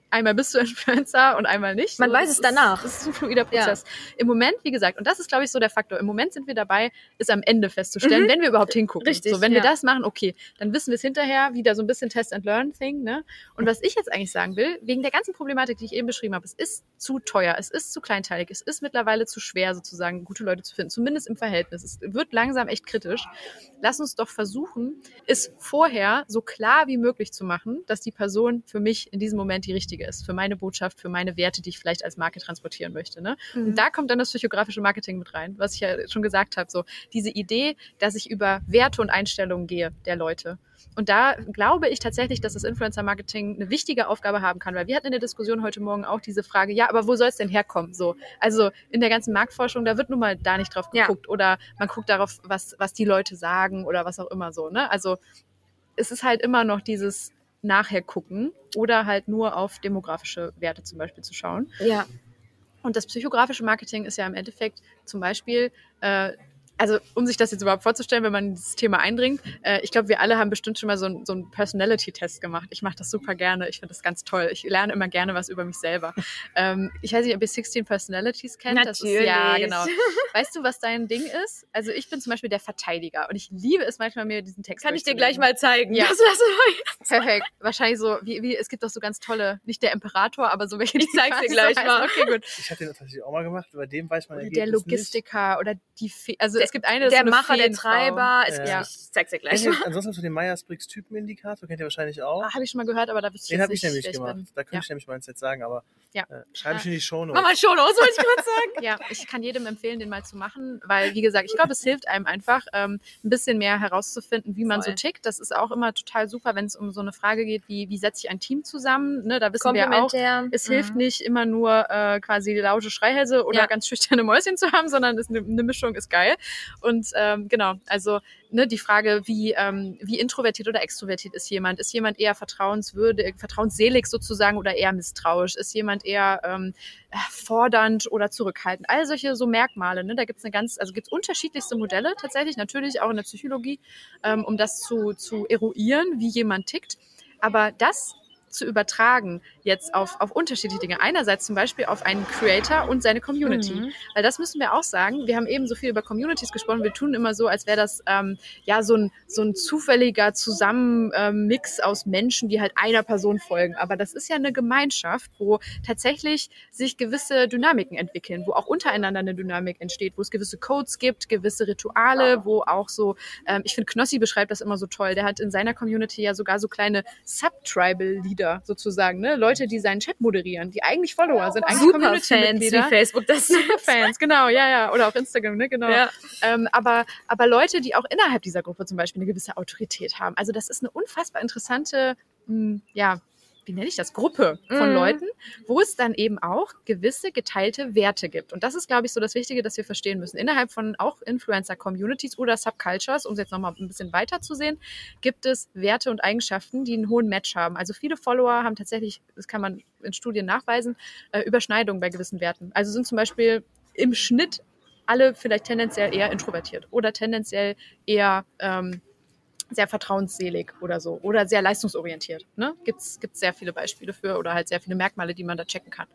einmal bist du Influencer und einmal nicht. Man so, weiß es danach. Ist, das ist ein fluider Prozess. Im Moment, wie gesagt, und das ist, glaube ich, so der Faktor. Im Moment sind wir dabei, es am Ende festzustellen, Mhm. wenn wir überhaupt hingucken. Richtig, So, wenn ja. wir das machen, okay, dann wissen wir es hinterher, wieder so ein bisschen Test-and-Learn-Thing. Ne? Und was ich jetzt eigentlich sagen will, wegen der ganzen Problematik, die ich eben beschrieben habe, es ist zu teuer, es ist zu kleinteilig, es ist mittlerweile zu schwer, sozusagen gute Leute zu finden, zumindest im Verhältnis. Es wird langsam echt kritisch. Lass uns doch versuchen, es vorher so klar wie möglich zu machen, dass die Person für mich in diesem Moment die richtige ist, für meine Botschaft, für meine Werte, die ich vielleicht als Marke transportieren möchte. Ne? Mhm. Und da kommt dann das psychografische Marketing mit rein, was ich ja schon gesagt habe. So diese Idee, dass ich über Werte und Einstellungen gehe der Leute. Und da glaube ich tatsächlich, dass das Influencer-Marketing eine wichtige Aufgabe haben kann, weil wir hatten in der Diskussion heute Morgen auch diese Frage, ja, aber wo soll es denn herkommen? So, also in der ganzen Marktforschung, da wird nun mal da nicht drauf Ja. geguckt oder man guckt darauf, was, was die Leute sagen oder was auch immer so. Ne? Also es ist halt immer noch dieses nachher gucken oder halt nur auf demografische Werte zum Beispiel zu schauen. Ja. Und das psychografische Marketing ist ja im Endeffekt zum Beispiel, äh, also um sich das jetzt überhaupt vorzustellen, wenn man in dieses Thema eindringt, äh, ich glaube, wir alle haben bestimmt schon mal so, ein, so einen Personality-Test gemacht. Ich mache das super gerne, ich finde das ganz toll. Ich lerne immer gerne was über mich selber. ähm, ich weiß nicht, ob ihr 16 Personalities kennt. Das ist, ja, Natürlich. genau. Weißt du, was dein Ding ist? Also ich bin zum Beispiel der Verteidiger und ich liebe es manchmal, mir diesen Text Kann ich dir gleich mal zeigen. Ja. Das wir Perfekt. Wahrscheinlich so, wie, wie, es gibt doch so ganz tolle, nicht der Imperator, aber so welche, Ich die zeig's dir gleich mal. Okay, gut. Ich habe den tatsächlich auch mal gemacht, bei dem weiß man Oder Ergebnis der Logistiker oder die, Fe also es gibt eine, das der ist Macher, der. Treiber. Es, Ja. Ich zeig's dir gleich mal. ihr, ansonsten hast du den Myers-Briggs-Typenindikator, kennt ihr wahrscheinlich auch. Ah, Habe ich schon mal gehört, aber da wüsste ich den habe ich nicht, nämlich gemacht. bin. Da könnte ja. ich nämlich meins jetzt sagen, aber Ja. äh, schreibe ich in die Show Mach mal Notes. schon los, wollte ich gerade sagen. Ja, ich kann jedem empfehlen, den mal zu machen, weil, wie gesagt, ich glaube, es hilft einem einfach, ähm, ein bisschen mehr herauszufinden, wie man Voll. so tickt. Das ist auch immer total super, wenn es um so eine Frage geht, wie, wie setze ich ein Team zusammen. Ne, da wissen wir auch, es Mhm. hilft nicht immer nur äh, quasi laute Schreihälse oder Ja. ganz schüchterne Mäuschen zu haben, sondern es, eine, eine Mischung ist geil. Und ähm, genau, also ne, die Frage, wie, ähm, wie introvertiert oder extrovertiert ist jemand? Ist jemand eher vertrauenswürdig, vertrauensselig sozusagen oder eher misstrauisch? Ist jemand eher ähm, äh, fordernd oder zurückhaltend? All solche so Merkmale. Ne? Da gibt es eine ganz, also gibt unterschiedlichste Modelle tatsächlich, natürlich auch in der Psychologie, ähm, um das zu, zu eruieren, wie jemand tickt. Aber das zu übertragen jetzt auf, auf unterschiedliche Dinge. Einerseits zum Beispiel auf einen Creator und seine Community. Mhm. Weil das müssen wir auch sagen. Wir haben eben so viel über Communities gesprochen. Wir tun immer so, als wäre das ähm, ja so ein, so ein zufälliger Zusammenmix aus Menschen, die halt einer Person folgen. Aber das ist ja eine Gemeinschaft, wo tatsächlich sich gewisse Dynamiken entwickeln, wo auch untereinander eine Dynamik entsteht, wo es gewisse Codes gibt, gewisse Rituale, wo auch so, ähm, ich finde, Knossi beschreibt das immer so toll. Der hat in seiner Community ja sogar so kleine Sub-Tribal-Leader sozusagen, ne? Leute, die seinen Chat moderieren, die eigentlich Follower sind, eigentlich Superfans, wie Community-Mitglieder. Facebook das Fans, genau, ja, ja. Oder auf Instagram, ne, genau. Ja. Ähm, aber, aber Leute, die auch innerhalb dieser Gruppe zum Beispiel eine gewisse Autorität haben. Also das ist eine unfassbar interessante, mh, ja, wie nenne ich das, Gruppe von Mhm. Leuten, wo es dann eben auch gewisse geteilte Werte gibt. Und das ist, glaube ich, so das Wichtige, das wir verstehen müssen. Innerhalb von auch Influencer-Communities oder Subcultures, um es jetzt nochmal ein bisschen weiter zu sehen, gibt es Werte und Eigenschaften, die einen hohen Match haben. Also viele Follower haben tatsächlich, das kann man in Studien nachweisen, äh, Überschneidungen bei gewissen Werten. Also sind zum Beispiel im Schnitt alle vielleicht tendenziell eher introvertiert oder tendenziell eher ähm, sehr vertrauensselig oder so oder sehr leistungsorientiert. Ne? Gibt es sehr viele Beispiele für oder halt sehr viele Merkmale, die man da checken kann.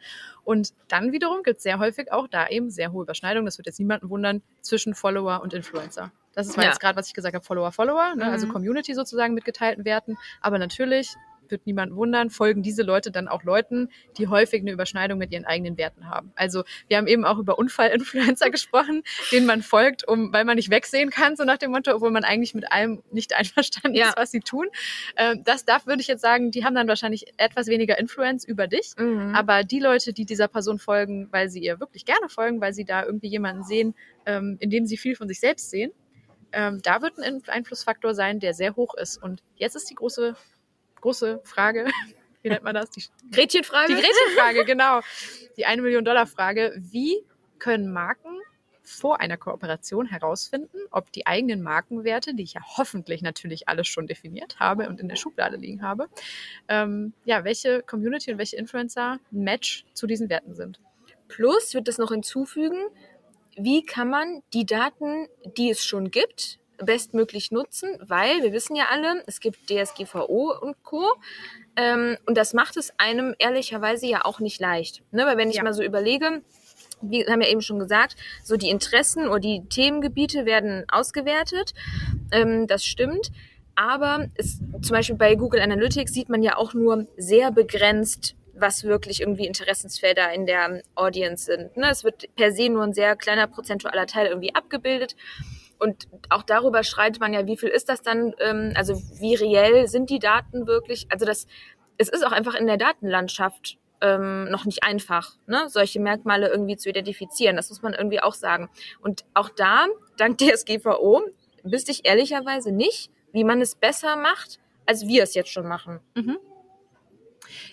Und dann wiederum gibt es sehr häufig auch da eben sehr hohe Überschneidungen, das wird jetzt niemanden wundern, zwischen Follower und Influencer. Das ist Ja. jetzt gerade, was ich gesagt habe, Follower, Follower, ne? also Mhm. Community sozusagen mit geteilten Werten. Aber natürlich wird niemand wundern, folgen diese Leute dann auch Leuten, die häufig eine Überschneidung mit ihren eigenen Werten haben. Also wir haben eben auch über Unfallinfluencer gesprochen, denen man folgt, um, weil man nicht wegsehen kann, so nach dem Motto, obwohl man eigentlich mit allem nicht einverstanden Ja. ist, was sie tun. Ähm, das darf, würde ich jetzt sagen, die haben dann wahrscheinlich etwas weniger Influence über dich. Mhm. Aber die Leute, die dieser Person folgen, weil sie ihr wirklich gerne folgen, weil sie da irgendwie jemanden sehen, ähm, in dem sie viel von sich selbst sehen, ähm, da wird ein In- Einflussfaktor sein, der sehr hoch ist. Und jetzt ist die große, große Frage, wie nennt man das? Die, Gretchenfrage? die Gretchenfrage, genau. Die eine Million Dollar Frage. Wie können Marken vor einer Kooperation herausfinden, ob die eigenen Markenwerte, die ich ja hoffentlich natürlich alles schon definiert habe und in der Schublade liegen habe, ähm, ja, welche Community und welche Influencer ein Match zu diesen Werten sind. Plus, ich würde das noch hinzufügen, wie kann man die Daten, die es schon gibt, bestmöglich nutzen, weil wir wissen ja alle, es gibt DSGVO und Co. Ähm, und das macht es einem ehrlicherweise ja auch nicht leicht. Ne? Weil wenn ich Ja. mal so überlege, wir haben ja eben schon gesagt, so die Interessen oder die Themengebiete werden ausgewertet. Ähm, das stimmt. Aber es, zum Beispiel bei Google Analytics sieht man ja auch nur sehr begrenzt, was wirklich irgendwie Interessensfelder in der Audience sind. Ne? Es wird per se nur ein sehr kleiner prozentualer Teil irgendwie abgebildet. Und auch darüber schreitet man ja, wie viel ist das dann, ähm, also wie reell sind die Daten wirklich? Also das, es ist auch einfach in der Datenlandschaft ähm, noch nicht einfach, ne? solche Merkmale irgendwie zu identifizieren. Das muss man irgendwie auch sagen. Und auch da, dank DSGVO, wüsste ich ehrlicherweise nicht, wie man es besser macht, als wir es jetzt schon machen.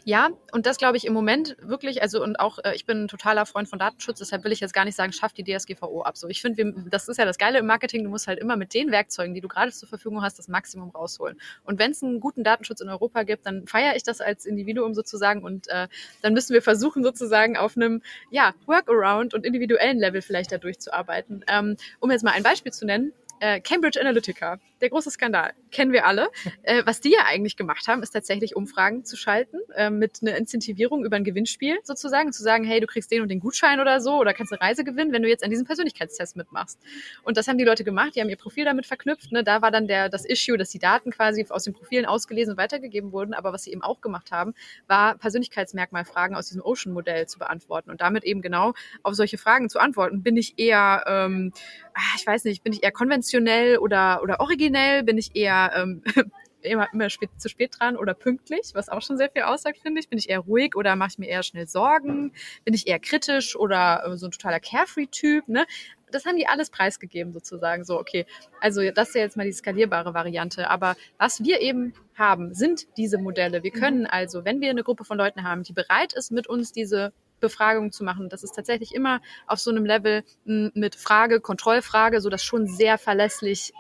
Ja, und das glaube ich im Moment wirklich, also und auch äh, ich bin ein totaler Freund von Datenschutz, deshalb will ich jetzt gar nicht sagen, schafft die DSGVO ab. So, ich finde, das ist ja das Geile im Marketing, du musst halt immer mit den Werkzeugen, die du gerade zur Verfügung hast, das Maximum rausholen. Und wenn es einen guten Datenschutz in Europa gibt, dann feiere ich das als Individuum sozusagen und äh, dann müssen wir versuchen sozusagen auf einem ja, Workaround und individuellen Level vielleicht da durchzuarbeiten. Ähm, um jetzt mal ein Beispiel zu nennen, äh, Cambridge Analytica, der große Skandal, kennen wir alle. Äh, was die ja eigentlich gemacht haben, ist tatsächlich Umfragen zu schalten äh, mit einer Incentivierung über ein Gewinnspiel sozusagen, zu sagen, hey, du kriegst den und den Gutschein oder so oder kannst eine Reise gewinnen, wenn du jetzt an diesem Persönlichkeitstest mitmachst. Und das haben die Leute gemacht, die haben ihr Profil damit verknüpft. Ne? Da war dann der, das Issue, dass die Daten quasi aus den Profilen ausgelesen und weitergegeben wurden. Aber was sie eben auch gemacht haben, war Persönlichkeitsmerkmalfragen aus diesem Ocean-Modell zu beantworten und damit eben genau auf solche Fragen zu antworten. Bin ich eher, ähm, ah, ich weiß nicht, bin ich eher konventionell oder, oder originell? Bin ich eher ähm, immer, immer spät, zu spät dran oder pünktlich, was auch schon sehr viel aussagt, finde ich. Bin ich eher ruhig oder mache ich mir eher schnell Sorgen? Bin ich eher kritisch oder äh, so ein totaler Carefree-Typ? Ne? Das haben die alles preisgegeben sozusagen. So, okay, also das ist ja jetzt mal die skalierbare Variante. Aber was wir eben haben, sind diese Modelle. Wir können also, wenn wir eine Gruppe von Leuten haben, die bereit ist, mit uns diese Befragung zu machen. Das ist tatsächlich immer auf so einem Level mit Frage, Kontrollfrage, so dass schon sehr verlässlich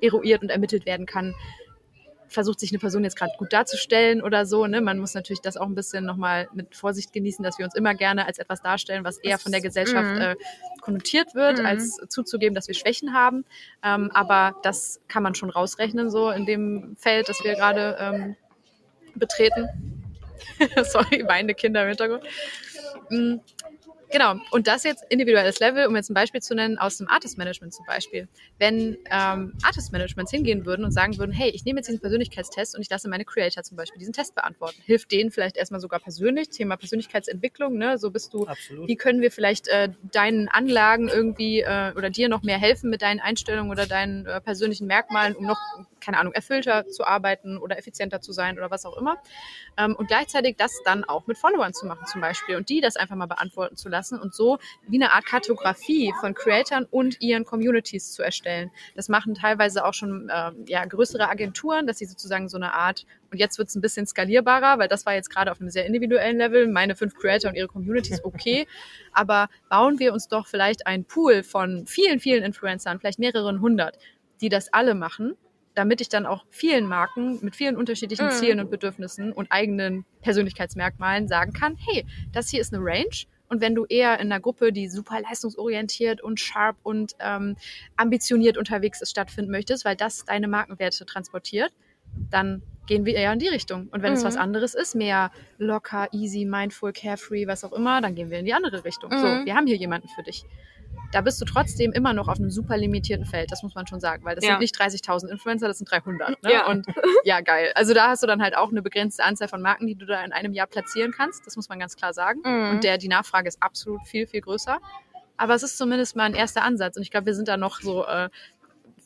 eruiert und ermittelt werden kann. Versucht sich eine Person jetzt gerade gut darzustellen oder so. Ne? Man muss natürlich das auch ein bisschen nochmal mit Vorsicht genießen, dass wir uns immer gerne als etwas darstellen, was eher von der Gesellschaft Mhm. äh, konnotiert wird, Mhm. als zuzugeben, dass wir Schwächen haben. Ähm, aber das kann man schon rausrechnen, so in dem Feld, das wir gerade ähm, betreten. Sorry, weinende Kinder im Hintergrund. Mm, Genau, und das jetzt individuelles Level, um jetzt ein Beispiel zu nennen, aus dem Artist Management zum Beispiel. Wenn ähm, Artist Managements hingehen würden und sagen würden, hey, ich nehme jetzt diesen Persönlichkeitstest und ich lasse meine Creator zum Beispiel diesen Test beantworten. Hilft denen vielleicht erstmal sogar persönlich, Thema Persönlichkeitsentwicklung, ne? So bist du Absolut. wie können wir vielleicht äh, deinen Anlagen irgendwie äh, oder dir noch mehr helfen mit deinen Einstellungen oder deinen äh, persönlichen Merkmalen, um noch, keine Ahnung, erfüllter zu arbeiten oder effizienter zu sein oder was auch immer. Ähm, und gleichzeitig das dann auch mit Followern zu machen zum Beispiel und die das einfach mal beantworten zu lassen und so wie eine Art Kartografie von Creatoren und ihren Communities zu erstellen. Das machen teilweise auch schon ähm, ja, größere Agenturen, dass sie sozusagen so eine Art, und jetzt wird es ein bisschen skalierbarer, weil das war jetzt gerade auf einem sehr individuellen Level, meine fünf Creator und ihre Communities, okay, aber bauen wir uns doch vielleicht einen Pool von vielen, vielen Influencern, vielleicht mehreren hundert, die das alle machen, damit ich dann auch vielen Marken mit vielen unterschiedlichen Mhm. Zielen und Bedürfnissen und eigenen Persönlichkeitsmerkmalen sagen kann, hey, das hier ist eine Range und wenn du eher in einer Gruppe, die super leistungsorientiert und sharp und ähm, ambitioniert unterwegs ist, stattfinden möchtest, weil das deine Markenwerte transportiert, dann gehen wir eher in die Richtung. Und wenn es Mhm. was anderes ist, mehr locker, easy, mindful, carefree, was auch immer, dann gehen wir in die andere Richtung. So, Mhm. wir haben hier jemanden für dich. Da bist du trotzdem immer noch auf einem super limitierten Feld, das muss man schon sagen, weil das Ja. sind nicht 30.000 Influencer, das sind 300. Ne? Ja. Und ja, geil. Also da hast du dann halt auch eine begrenzte Anzahl von Marken, die du da in einem Jahr platzieren kannst, das muss man ganz klar sagen. Mhm. Und der, die Nachfrage ist absolut viel, viel größer. Aber es ist zumindest mal ein erster Ansatz. Und ich glaube, wir sind da noch so äh,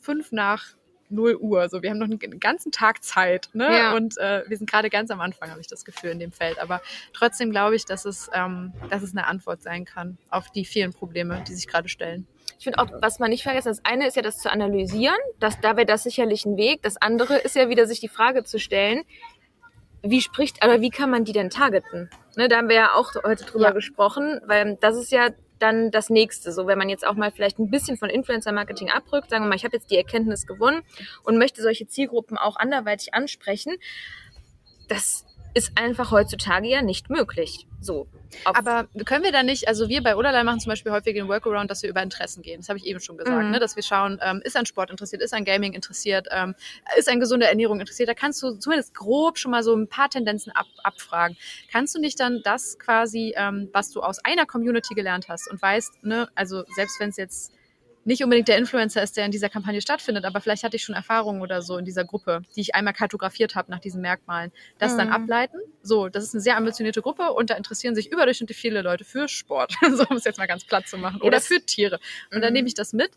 fünf nach 0 Uhr. Also wir haben noch einen ganzen Tag Zeit. Ne? Ja. Und äh, wir sind gerade ganz am Anfang, habe ich das Gefühl, in dem Feld. Aber trotzdem glaube ich, dass es, ähm, dass es eine Antwort sein kann auf die vielen Probleme, die sich gerade stellen. Ich finde auch, was man nicht vergessen, das eine ist ja das zu analysieren, das, da wäre das sicherlich ein Weg. Das andere ist ja wieder sich die Frage zu stellen, wie spricht, oder wie kann man die denn targeten? Ne, da haben wir ja auch heute drüber Ja. gesprochen, weil das ist ja dann das nächste. So, wenn man jetzt auch mal vielleicht ein bisschen von Influencer-Marketing abrückt, sagen wir mal, ich habe jetzt die Erkenntnis gewonnen und möchte solche Zielgruppen auch anderweitig ansprechen, das ist einfach heutzutage ja nicht möglich. So. Aber können wir da nicht, also wir bei Oderlei machen zum Beispiel häufig den Workaround, dass wir über Interessen gehen. Das habe ich eben schon gesagt, Mhm. ne? dass wir schauen, ähm, ist ein Sport interessiert, ist ein Gaming interessiert, ähm, ist ein gesunde Ernährung interessiert. Da kannst du zumindest grob schon mal so ein paar Tendenzen ab, abfragen. Kannst du nicht dann das quasi, ähm, was du aus einer Community gelernt hast und weißt, ne, also selbst wenn es jetzt nicht unbedingt der Influencer ist, der in dieser Kampagne stattfindet, aber vielleicht hatte ich schon Erfahrungen oder so in dieser Gruppe, die ich einmal kartografiert habe nach diesen Merkmalen. Das dann Mhm. ableiten. So, das ist eine sehr ambitionierte Gruppe und da interessieren sich überdurchschnittlich viele Leute für Sport, so um es jetzt mal ganz platt zu machen, Ja, oder das- für Tiere. Und dann Mhm. nehme ich das mit.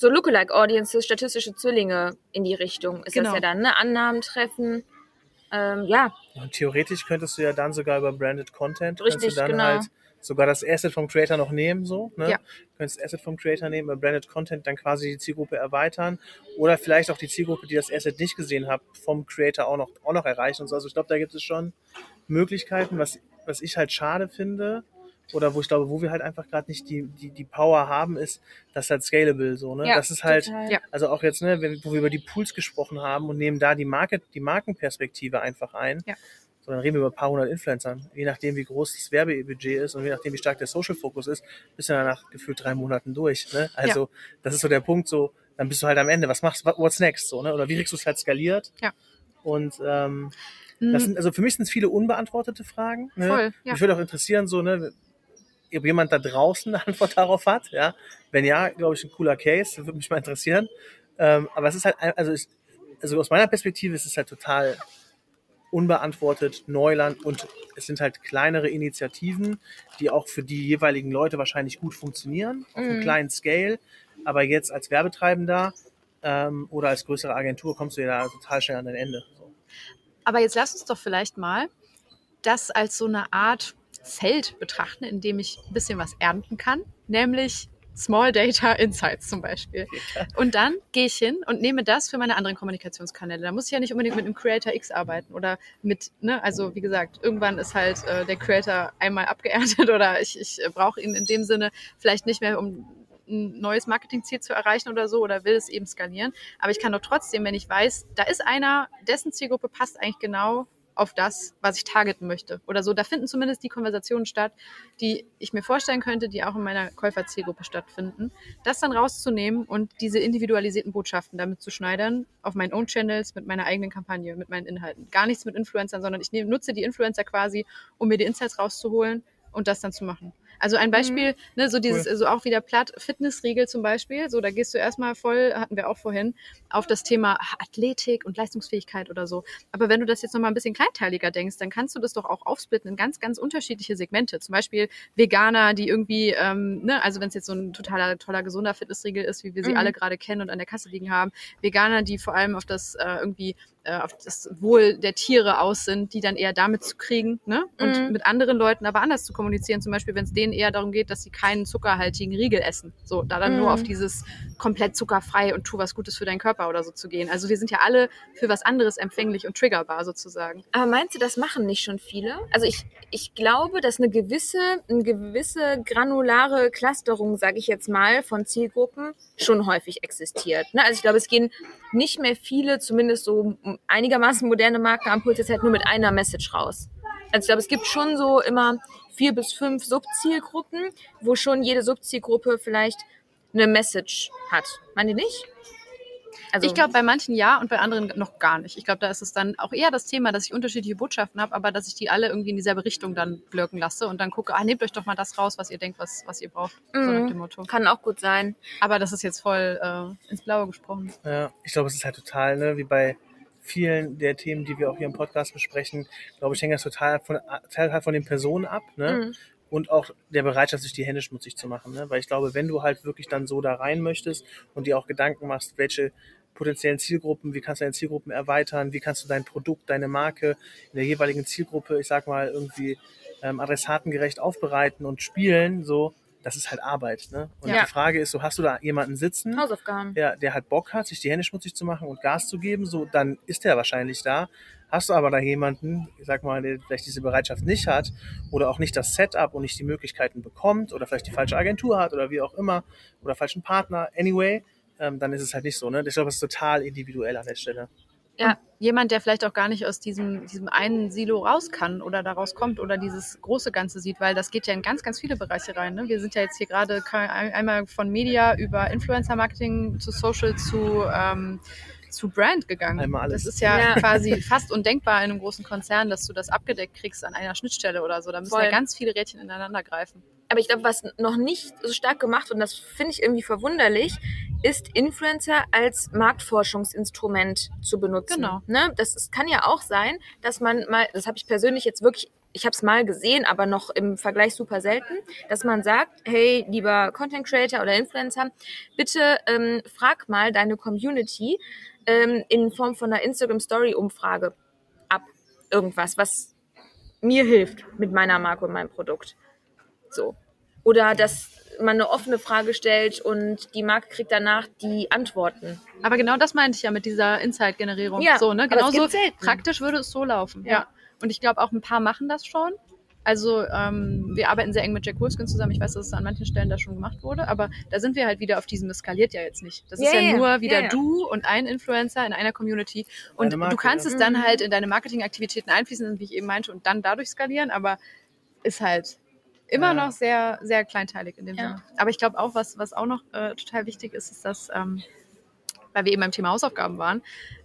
so Lookalike Audiences, statistische Zwillinge in die Richtung ist Genau. das ja dann, ne? Annahmen treffen. Ähm, ja, Und theoretisch könntest du ja dann sogar über Branded Content, Richtig, du dann genau. halt sogar das Asset vom Creator noch nehmen, so, ne? Ja. Du könntest das Asset vom Creator nehmen, über Branded Content dann quasi die Zielgruppe erweitern oder vielleicht auch die Zielgruppe, die das Asset nicht gesehen hat, vom Creator auch noch, auch noch erreichen und so. Also ich glaube, da gibt es schon Möglichkeiten, was, was ich halt schade finde, oder wo ich glaube, wo wir halt einfach gerade nicht die, die, die Power haben, ist, das ist halt scalable so, ne? ja das ist halt, total. Ja. also auch jetzt, ne, wo wir über die Pools gesprochen haben und nehmen da die Market, die Markenperspektive einfach ein. Ja. Dann reden wir über ein paar hundert Influencern. Je nachdem, wie groß das Werbebudget ist und je nachdem, wie stark der Social-Fokus ist, bist du danach gefühlt drei Monaten durch. Ne? Also, das ist so der Punkt, so, dann bist du halt am Ende. Was machst du, what's next? So, ne? Oder wie kriegst du es halt skaliert? Ja. Und ähm, Mhm. das sind, also für mich sind es viele unbeantwortete Fragen. Ne? Voll, ja. Mich würde auch interessieren, so, ne, ob jemand da draußen eine Antwort darauf hat. Ja? Wenn ja, glaube ich, ein cooler Case, würde mich mal interessieren. Ähm, aber es ist halt, also, ist, also aus meiner Perspektive ist es halt total unbeantwortet, Neuland und es sind halt kleinere Initiativen, die auch für die jeweiligen Leute wahrscheinlich gut funktionieren, auf einem Mhm. kleinen Scale. Aber jetzt als Werbetreibender ähm, oder als größere Agentur kommst du ja da total schnell an dein Ende. So. Aber jetzt lass uns doch vielleicht mal das als so eine Art Feld betrachten, in dem ich ein bisschen was ernten kann, nämlich Small Data Insights zum Beispiel. Und dann gehe ich hin und nehme das für meine anderen Kommunikationskanäle. Da muss ich ja nicht unbedingt mit einem Creator X arbeiten oder mit, ne, also wie gesagt, irgendwann ist halt äh, der Creator einmal abgeerntet oder ich, ich äh, brauche ihn in dem Sinne vielleicht nicht mehr, um ein neues Marketingziel zu erreichen oder so oder will es eben skalieren. Aber ich kann doch trotzdem, wenn ich weiß, da ist einer, dessen Zielgruppe passt eigentlich genau auf das, was ich targeten möchte oder so. Da finden zumindest die Konversationen statt, die ich mir vorstellen könnte, die auch in meiner Käuferzielgruppe stattfinden. Das dann rauszunehmen und diese individualisierten Botschaften damit zu schneidern auf meinen Own Channels mit meiner eigenen Kampagne, mit meinen Inhalten. Gar nichts mit Influencern, sondern ich nutze die Influencer quasi, um mir die Insights rauszuholen und das dann zu machen. Also ein Beispiel, ne, so dieses, Cool. so auch wieder platt, Fitnessriegel zum Beispiel, so da gehst du erstmal voll, hatten wir auch vorhin, auf das Thema Athletik und Leistungsfähigkeit oder so. Aber wenn du das jetzt nochmal ein bisschen kleinteiliger denkst, dann kannst du das doch auch aufsplitten in ganz, ganz unterschiedliche Segmente. Zum Beispiel Veganer, die irgendwie, ähm, ne, also wenn es jetzt so ein totaler, toller, gesunder Fitnessriegel ist, wie wir sie Mhm. alle gerade kennen und an der Kasse liegen haben, Veganer, die vor allem auf das äh, irgendwie äh, auf das Wohl der Tiere aus sind, die dann eher damit zu kriegen, ne? Und Mhm. mit anderen Leuten aber anders zu kommunizieren. Zum Beispiel, wenn es denen eher darum geht, dass sie keinen zuckerhaltigen Riegel essen. So, da dann nur Mhm. auf dieses komplett zuckerfrei und tu was Gutes für deinen Körper oder so zu gehen. Also wir sind ja alle für was anderes empfänglich und triggerbar sozusagen. Aber meinst du, das machen nicht schon viele? Also ich, ich glaube, dass eine gewisse, eine gewisse granulare Clusterung, sage ich jetzt mal, von Zielgruppen schon häufig existiert. Ne? Also ich glaube, es gehen nicht mehr viele, zumindest so einigermaßen moderne Marken am Puls jetzt halt nur mit einer Message raus. Also ich glaube, es gibt schon so immer vier bis fünf Subzielgruppen, wo schon jede Subzielgruppe vielleicht eine Message hat. Meint ihr nicht? Also ich glaube, bei manchen ja und bei anderen noch gar nicht. Ich glaube, da ist es dann auch eher das Thema, dass ich unterschiedliche Botschaften habe, aber dass ich die alle irgendwie in dieselbe Richtung dann wirken lasse und dann gucke, ah, nehmt euch doch mal das raus, was ihr denkt, was, was ihr braucht. So Mhm. nach dem Motto. kann auch gut sein. Aber das ist jetzt voll äh, ins Blaue gesprochen. Ja, ich glaube, es ist halt total, ne, wie bei vielen der Themen, die wir auch hier im Podcast besprechen, glaube ich, hängt das total von, total von den Personen ab, ne? Mhm. Und auch der Bereitschaft, sich die Hände schmutzig zu machen, ne? Weil ich glaube, wenn du halt wirklich dann so da rein möchtest und dir auch Gedanken machst, welche potenziellen Zielgruppen, wie kannst du deine Zielgruppen erweitern, wie kannst du dein Produkt, deine Marke in der jeweiligen Zielgruppe, ich sag mal, irgendwie ähm, adressatengerecht aufbereiten und spielen, so, das ist halt Arbeit, ne? Und Ja. die Frage ist so, hast du da jemanden sitzen, Hausaufgaben. der, der halt Bock hat, sich die Hände schmutzig zu machen und Gas zu geben, so, dann ist der wahrscheinlich da. Hast du aber da jemanden, ich sag mal, der vielleicht diese Bereitschaft nicht hat oder auch nicht das Setup und nicht die Möglichkeiten bekommt oder vielleicht die falsche Agentur hat oder wie auch immer oder falschen Partner, anyway, ähm, dann ist es halt nicht so, ne? Ich glaube, es ist total individuell an der Stelle. Ja. Jemand, der vielleicht auch gar nicht aus diesem, diesem einen Silo raus kann oder daraus kommt oder dieses große Ganze sieht, weil das geht ja in ganz, ganz viele Bereiche rein. Ne? Wir sind ja jetzt hier gerade einmal von Media über Influencer-Marketing zu Social zu, ähm, zu Brand gegangen. Einmal alles. Das ist ja, Ja. quasi fast undenkbar in einem großen Konzern, dass du das abgedeckt kriegst an einer Schnittstelle oder so. Da müssen Voll. ja ganz viele Rädchen ineinander greifen. Aber ich glaube, was noch nicht so stark gemacht und das finde ich irgendwie verwunderlich, ist Influencer als Marktforschungsinstrument zu benutzen. Genau. Ne? Das ist, kann ja auch sein, dass man mal, das habe ich persönlich jetzt wirklich, ich habe es mal gesehen, aber noch im Vergleich super selten, dass man sagt, hey, lieber Content Creator oder Influencer, bitte ähm, frag mal deine Community ähm, in Form von einer Instagram Story Umfrage ab irgendwas, was mir hilft mit meiner Marke und meinem Produkt. So. Oder dass man eine offene Frage stellt und die Marke kriegt danach die Antworten. Aber genau das meinte ich ja mit dieser Insight-Generierung. Ja, so, ne? gibt selten. praktisch würde es so laufen. Ja. Ja. Und ich glaube auch ein paar machen das schon. Also ähm, wir arbeiten sehr eng mit Jack Wolfskin zusammen. Ich weiß, dass es an manchen Stellen da schon gemacht wurde, aber da sind wir halt wieder auf diesem, es skaliert ja jetzt nicht. Das ist Ja, nur wieder ja, ja. du und ein Influencer in einer Community. Und Marke, du kannst ja. es dann Mhm. halt in deine Marketingaktivitäten einfließen, wie ich eben meinte, und dann dadurch skalieren, aber ist halt immer Ja. noch sehr, sehr kleinteilig in dem. Sinne. Aber ich glaube auch, was, was auch noch äh, total wichtig ist, ist, dass, ähm, weil wir eben beim Thema Hausaufgaben waren,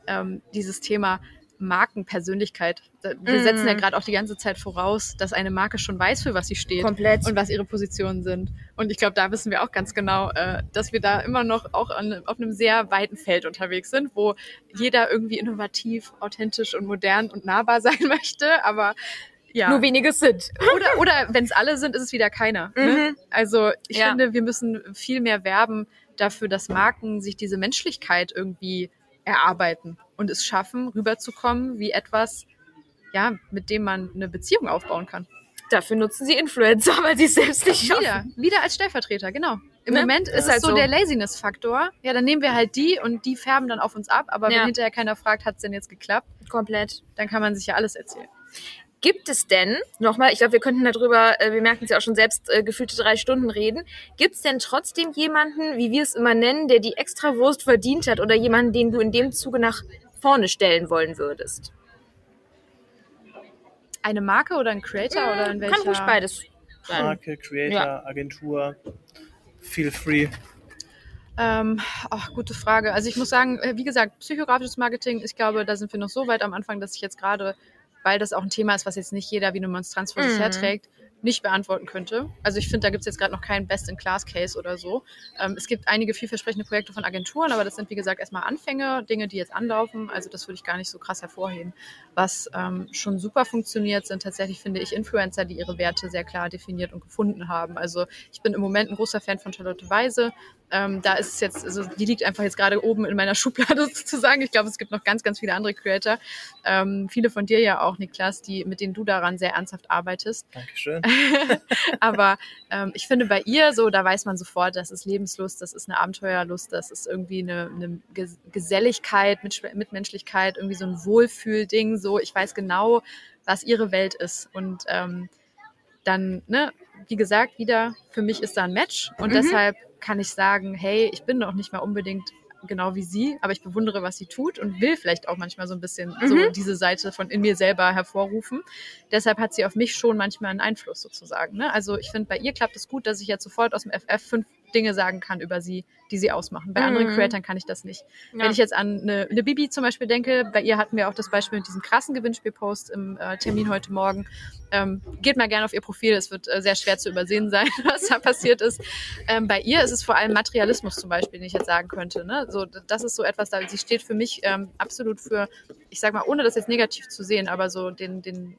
ähm, dieses Thema Markenpersönlichkeit. Wir Mhm. setzen ja gerade auch die ganze Zeit voraus, dass eine Marke schon weiß, für was sie steht Komplett. und was ihre Positionen sind. Und ich glaube, da wissen wir auch ganz genau, äh, dass wir da immer noch auch an, auf einem sehr weiten Feld unterwegs sind, wo jeder irgendwie innovativ, authentisch und modern und nahbar sein möchte, aber ja. Nur wenige sind. Oder, oder wenn es alle sind, ist es wieder keiner. Ne? Mhm. Also ich Ja. finde, wir müssen viel mehr werben dafür, dass Marken sich diese Menschlichkeit irgendwie erarbeiten und es schaffen, rüberzukommen wie etwas, ja, mit dem man eine Beziehung aufbauen kann. Dafür nutzen sie Influencer, weil sie es selbst nicht schaffen. Wieder, wieder als Stellvertreter, genau. Im Ne? Moment ist Ist halt so, so. der Laziness-Faktor. Ja, dann nehmen wir halt die und die färben dann auf uns ab. Aber Ja. wenn hinterher keiner fragt, hat es denn jetzt geklappt, Komplett. dann kann man sich ja alles erzählen. Gibt es denn, nochmal, ich glaube, wir könnten darüber, äh, wir merken es ja auch schon selbst, äh, gefühlte drei Stunden reden. Gibt es denn trotzdem jemanden, wie wir es immer nennen, der die extra Wurst verdient hat oder jemanden, den du in dem Zuge nach vorne stellen wollen würdest? Eine Marke oder ein Creator oder in welcher? Kann ruhig beides sein. Marke, Creator, Agentur, feel free. Ähm, ach, gute Frage. Also ich muss sagen, äh, wie gesagt, psychografisches Marketing, ich glaube, da sind wir noch so weit am Anfang, dass ich jetzt gerade, weil das auch ein Thema ist, was jetzt nicht jeder wie eine Monstranz vor sich Mhm. herträgt, nicht beantworten könnte. Also ich finde, da gibt es jetzt gerade noch keinen Best-in-Class-Case oder so. Ähm, es gibt einige vielversprechende Projekte von Agenturen, aber das sind, wie gesagt, erstmal Anfänge, Dinge, die jetzt anlaufen. Also das würde ich gar nicht so krass hervorheben. Was ähm, schon super funktioniert, sind tatsächlich, finde ich, Influencer, die ihre Werte sehr klar definiert und gefunden haben. Also ich bin im Moment ein großer Fan von Charlotte Weise. Ähm, da ist es jetzt, also die liegt einfach jetzt gerade oben in meiner Schublade sozusagen. Ich glaube, es gibt noch ganz, ganz viele andere Creator. Ähm, viele von dir ja auch, Niklas, die, mit denen du daran sehr ernsthaft arbeitest. Dankeschön. Aber ähm, ich finde bei ihr so, da weiß man sofort, das ist Lebenslust, das ist eine Abenteuerlust, das ist irgendwie eine, eine Ges- Geselligkeit, Mitsch- Mitmenschlichkeit, irgendwie so ein Wohlfühlding. So, ich weiß genau, was ihre Welt ist. Und ähm, dann, ne, wie gesagt, wieder, für mich ist da ein Match. Und Mhm. deshalb kann ich sagen, hey, ich bin noch nicht mal unbedingt genau wie sie, aber ich bewundere, was sie tut und will vielleicht auch manchmal so ein bisschen so Mhm. diese Seite von in mir selber hervorrufen. Deshalb hat sie auf mich schon manchmal einen Einfluss sozusagen. Ne? Also ich finde, bei ihr klappt es gut, dass ich jetzt sofort aus dem FF fünf Dinge sagen kann über sie, die sie ausmachen. Bei anderen Mhm. Creatoren kann ich das nicht. Ja. Wenn ich jetzt an eine, eine Bibi zum Beispiel denke, bei ihr hatten wir auch das Beispiel mit diesem krassen Gewinnspielpost im äh, Termin heute Morgen. Ähm, geht mal gerne auf ihr Profil, es wird äh, sehr schwer zu übersehen sein, was da passiert ist. Ähm, bei ihr ist es vor allem Materialismus zum Beispiel, den ich jetzt sagen könnte. Ne? So, das ist so etwas, da sie steht für mich ähm, absolut für, ich sag mal, ohne das jetzt negativ zu sehen, aber so den, den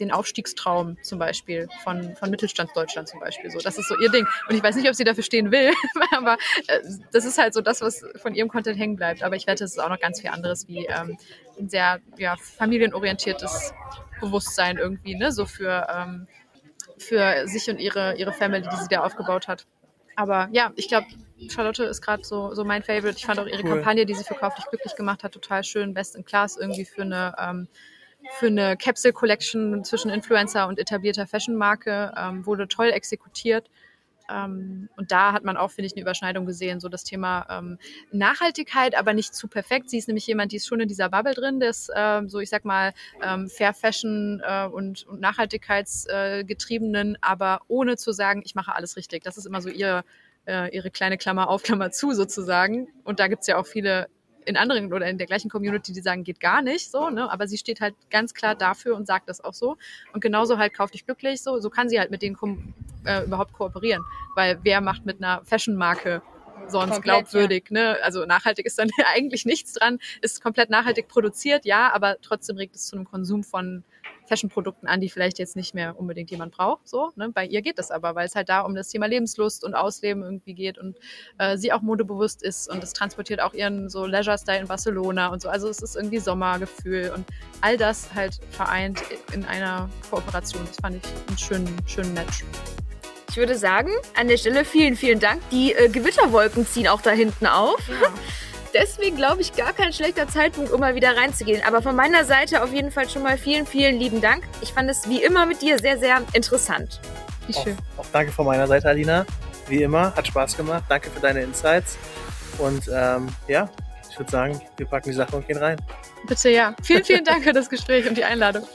den Aufstiegstraum zum Beispiel von, von Mittelstandsdeutschland zum Beispiel. So, das ist so ihr Ding. Und ich weiß nicht, ob sie dafür stehen will, aber äh, das ist halt so das, was von ihrem Content hängen bleibt. Aber ich wette, es ist auch noch ganz viel anderes wie ähm, ein sehr ja, familienorientiertes Bewusstsein irgendwie, ne? So für, ähm, für sich und ihre, ihre Family, die sie da aufgebaut hat. Aber ja, ich glaube, Charlotte ist gerade so, so mein Favorite. Ich fand auch ihre Cool. Kampagne, die sie verkauft, dich glücklich gemacht hat, total schön. Best in Class irgendwie für eine, ähm, für eine Capsule Collection zwischen Influencer und etablierter Fashionmarke. Ähm, wurde toll exekutiert. Ähm, und da hat man auch, finde ich, eine Überschneidung gesehen. So das Thema ähm, Nachhaltigkeit, aber nicht zu perfekt. Sie ist nämlich jemand, die ist schon in dieser Bubble drin, des, ähm, so ich sag mal, ähm, Fair Fashion äh, und, und Nachhaltigkeitsgetriebenen, aber ohne zu sagen, ich mache alles richtig. Das ist immer so ihr, äh, ihre kleine Klammer auf, Klammer zu sozusagen. Und da gibt's ja auch viele in anderen oder in der gleichen Community, die sagen, geht gar nicht so, ne? Aber sie steht halt ganz klar dafür und sagt das auch so. Und genauso halt kauf dich glücklich, so, so kann sie halt mit denen äh, überhaupt kooperieren. Weil wer macht mit einer Fashion-Marke sonst Komplett, glaubwürdig, ne? Also nachhaltig ist dann eigentlich nichts dran, ist komplett nachhaltig produziert, ja, aber trotzdem regt es zu einem Konsum von Fashion-Produkten an, die vielleicht jetzt nicht mehr unbedingt jemand braucht. So, ne? Bei ihr geht das aber, weil es halt da um das Thema Lebenslust und Ausleben irgendwie geht und äh, sie auch modebewusst ist und es transportiert auch ihren so Leisure-Style in Barcelona und so. Also es ist irgendwie Sommergefühl und all das halt vereint in einer Kooperation. Das fand ich einen schönen, schönen Match. Ich würde sagen, an der Stelle vielen, vielen Dank. Die äh, Gewitterwolken ziehen auch da hinten auf. Deswegen glaube ich gar kein schlechter Zeitpunkt, um mal wieder reinzugehen. Aber von meiner Seite auf jeden Fall schon mal vielen, vielen lieben Dank. Ich fand es wie immer mit dir sehr, sehr interessant. Wie Auch, schön. auch danke von meiner Seite, Alina. Wie immer, hat Spaß gemacht. Danke für deine Insights. Und ähm, ja, ich würde sagen, wir packen die Sache und gehen rein. Bitte ja. Vielen, vielen Dank für das Gespräch und die Einladung.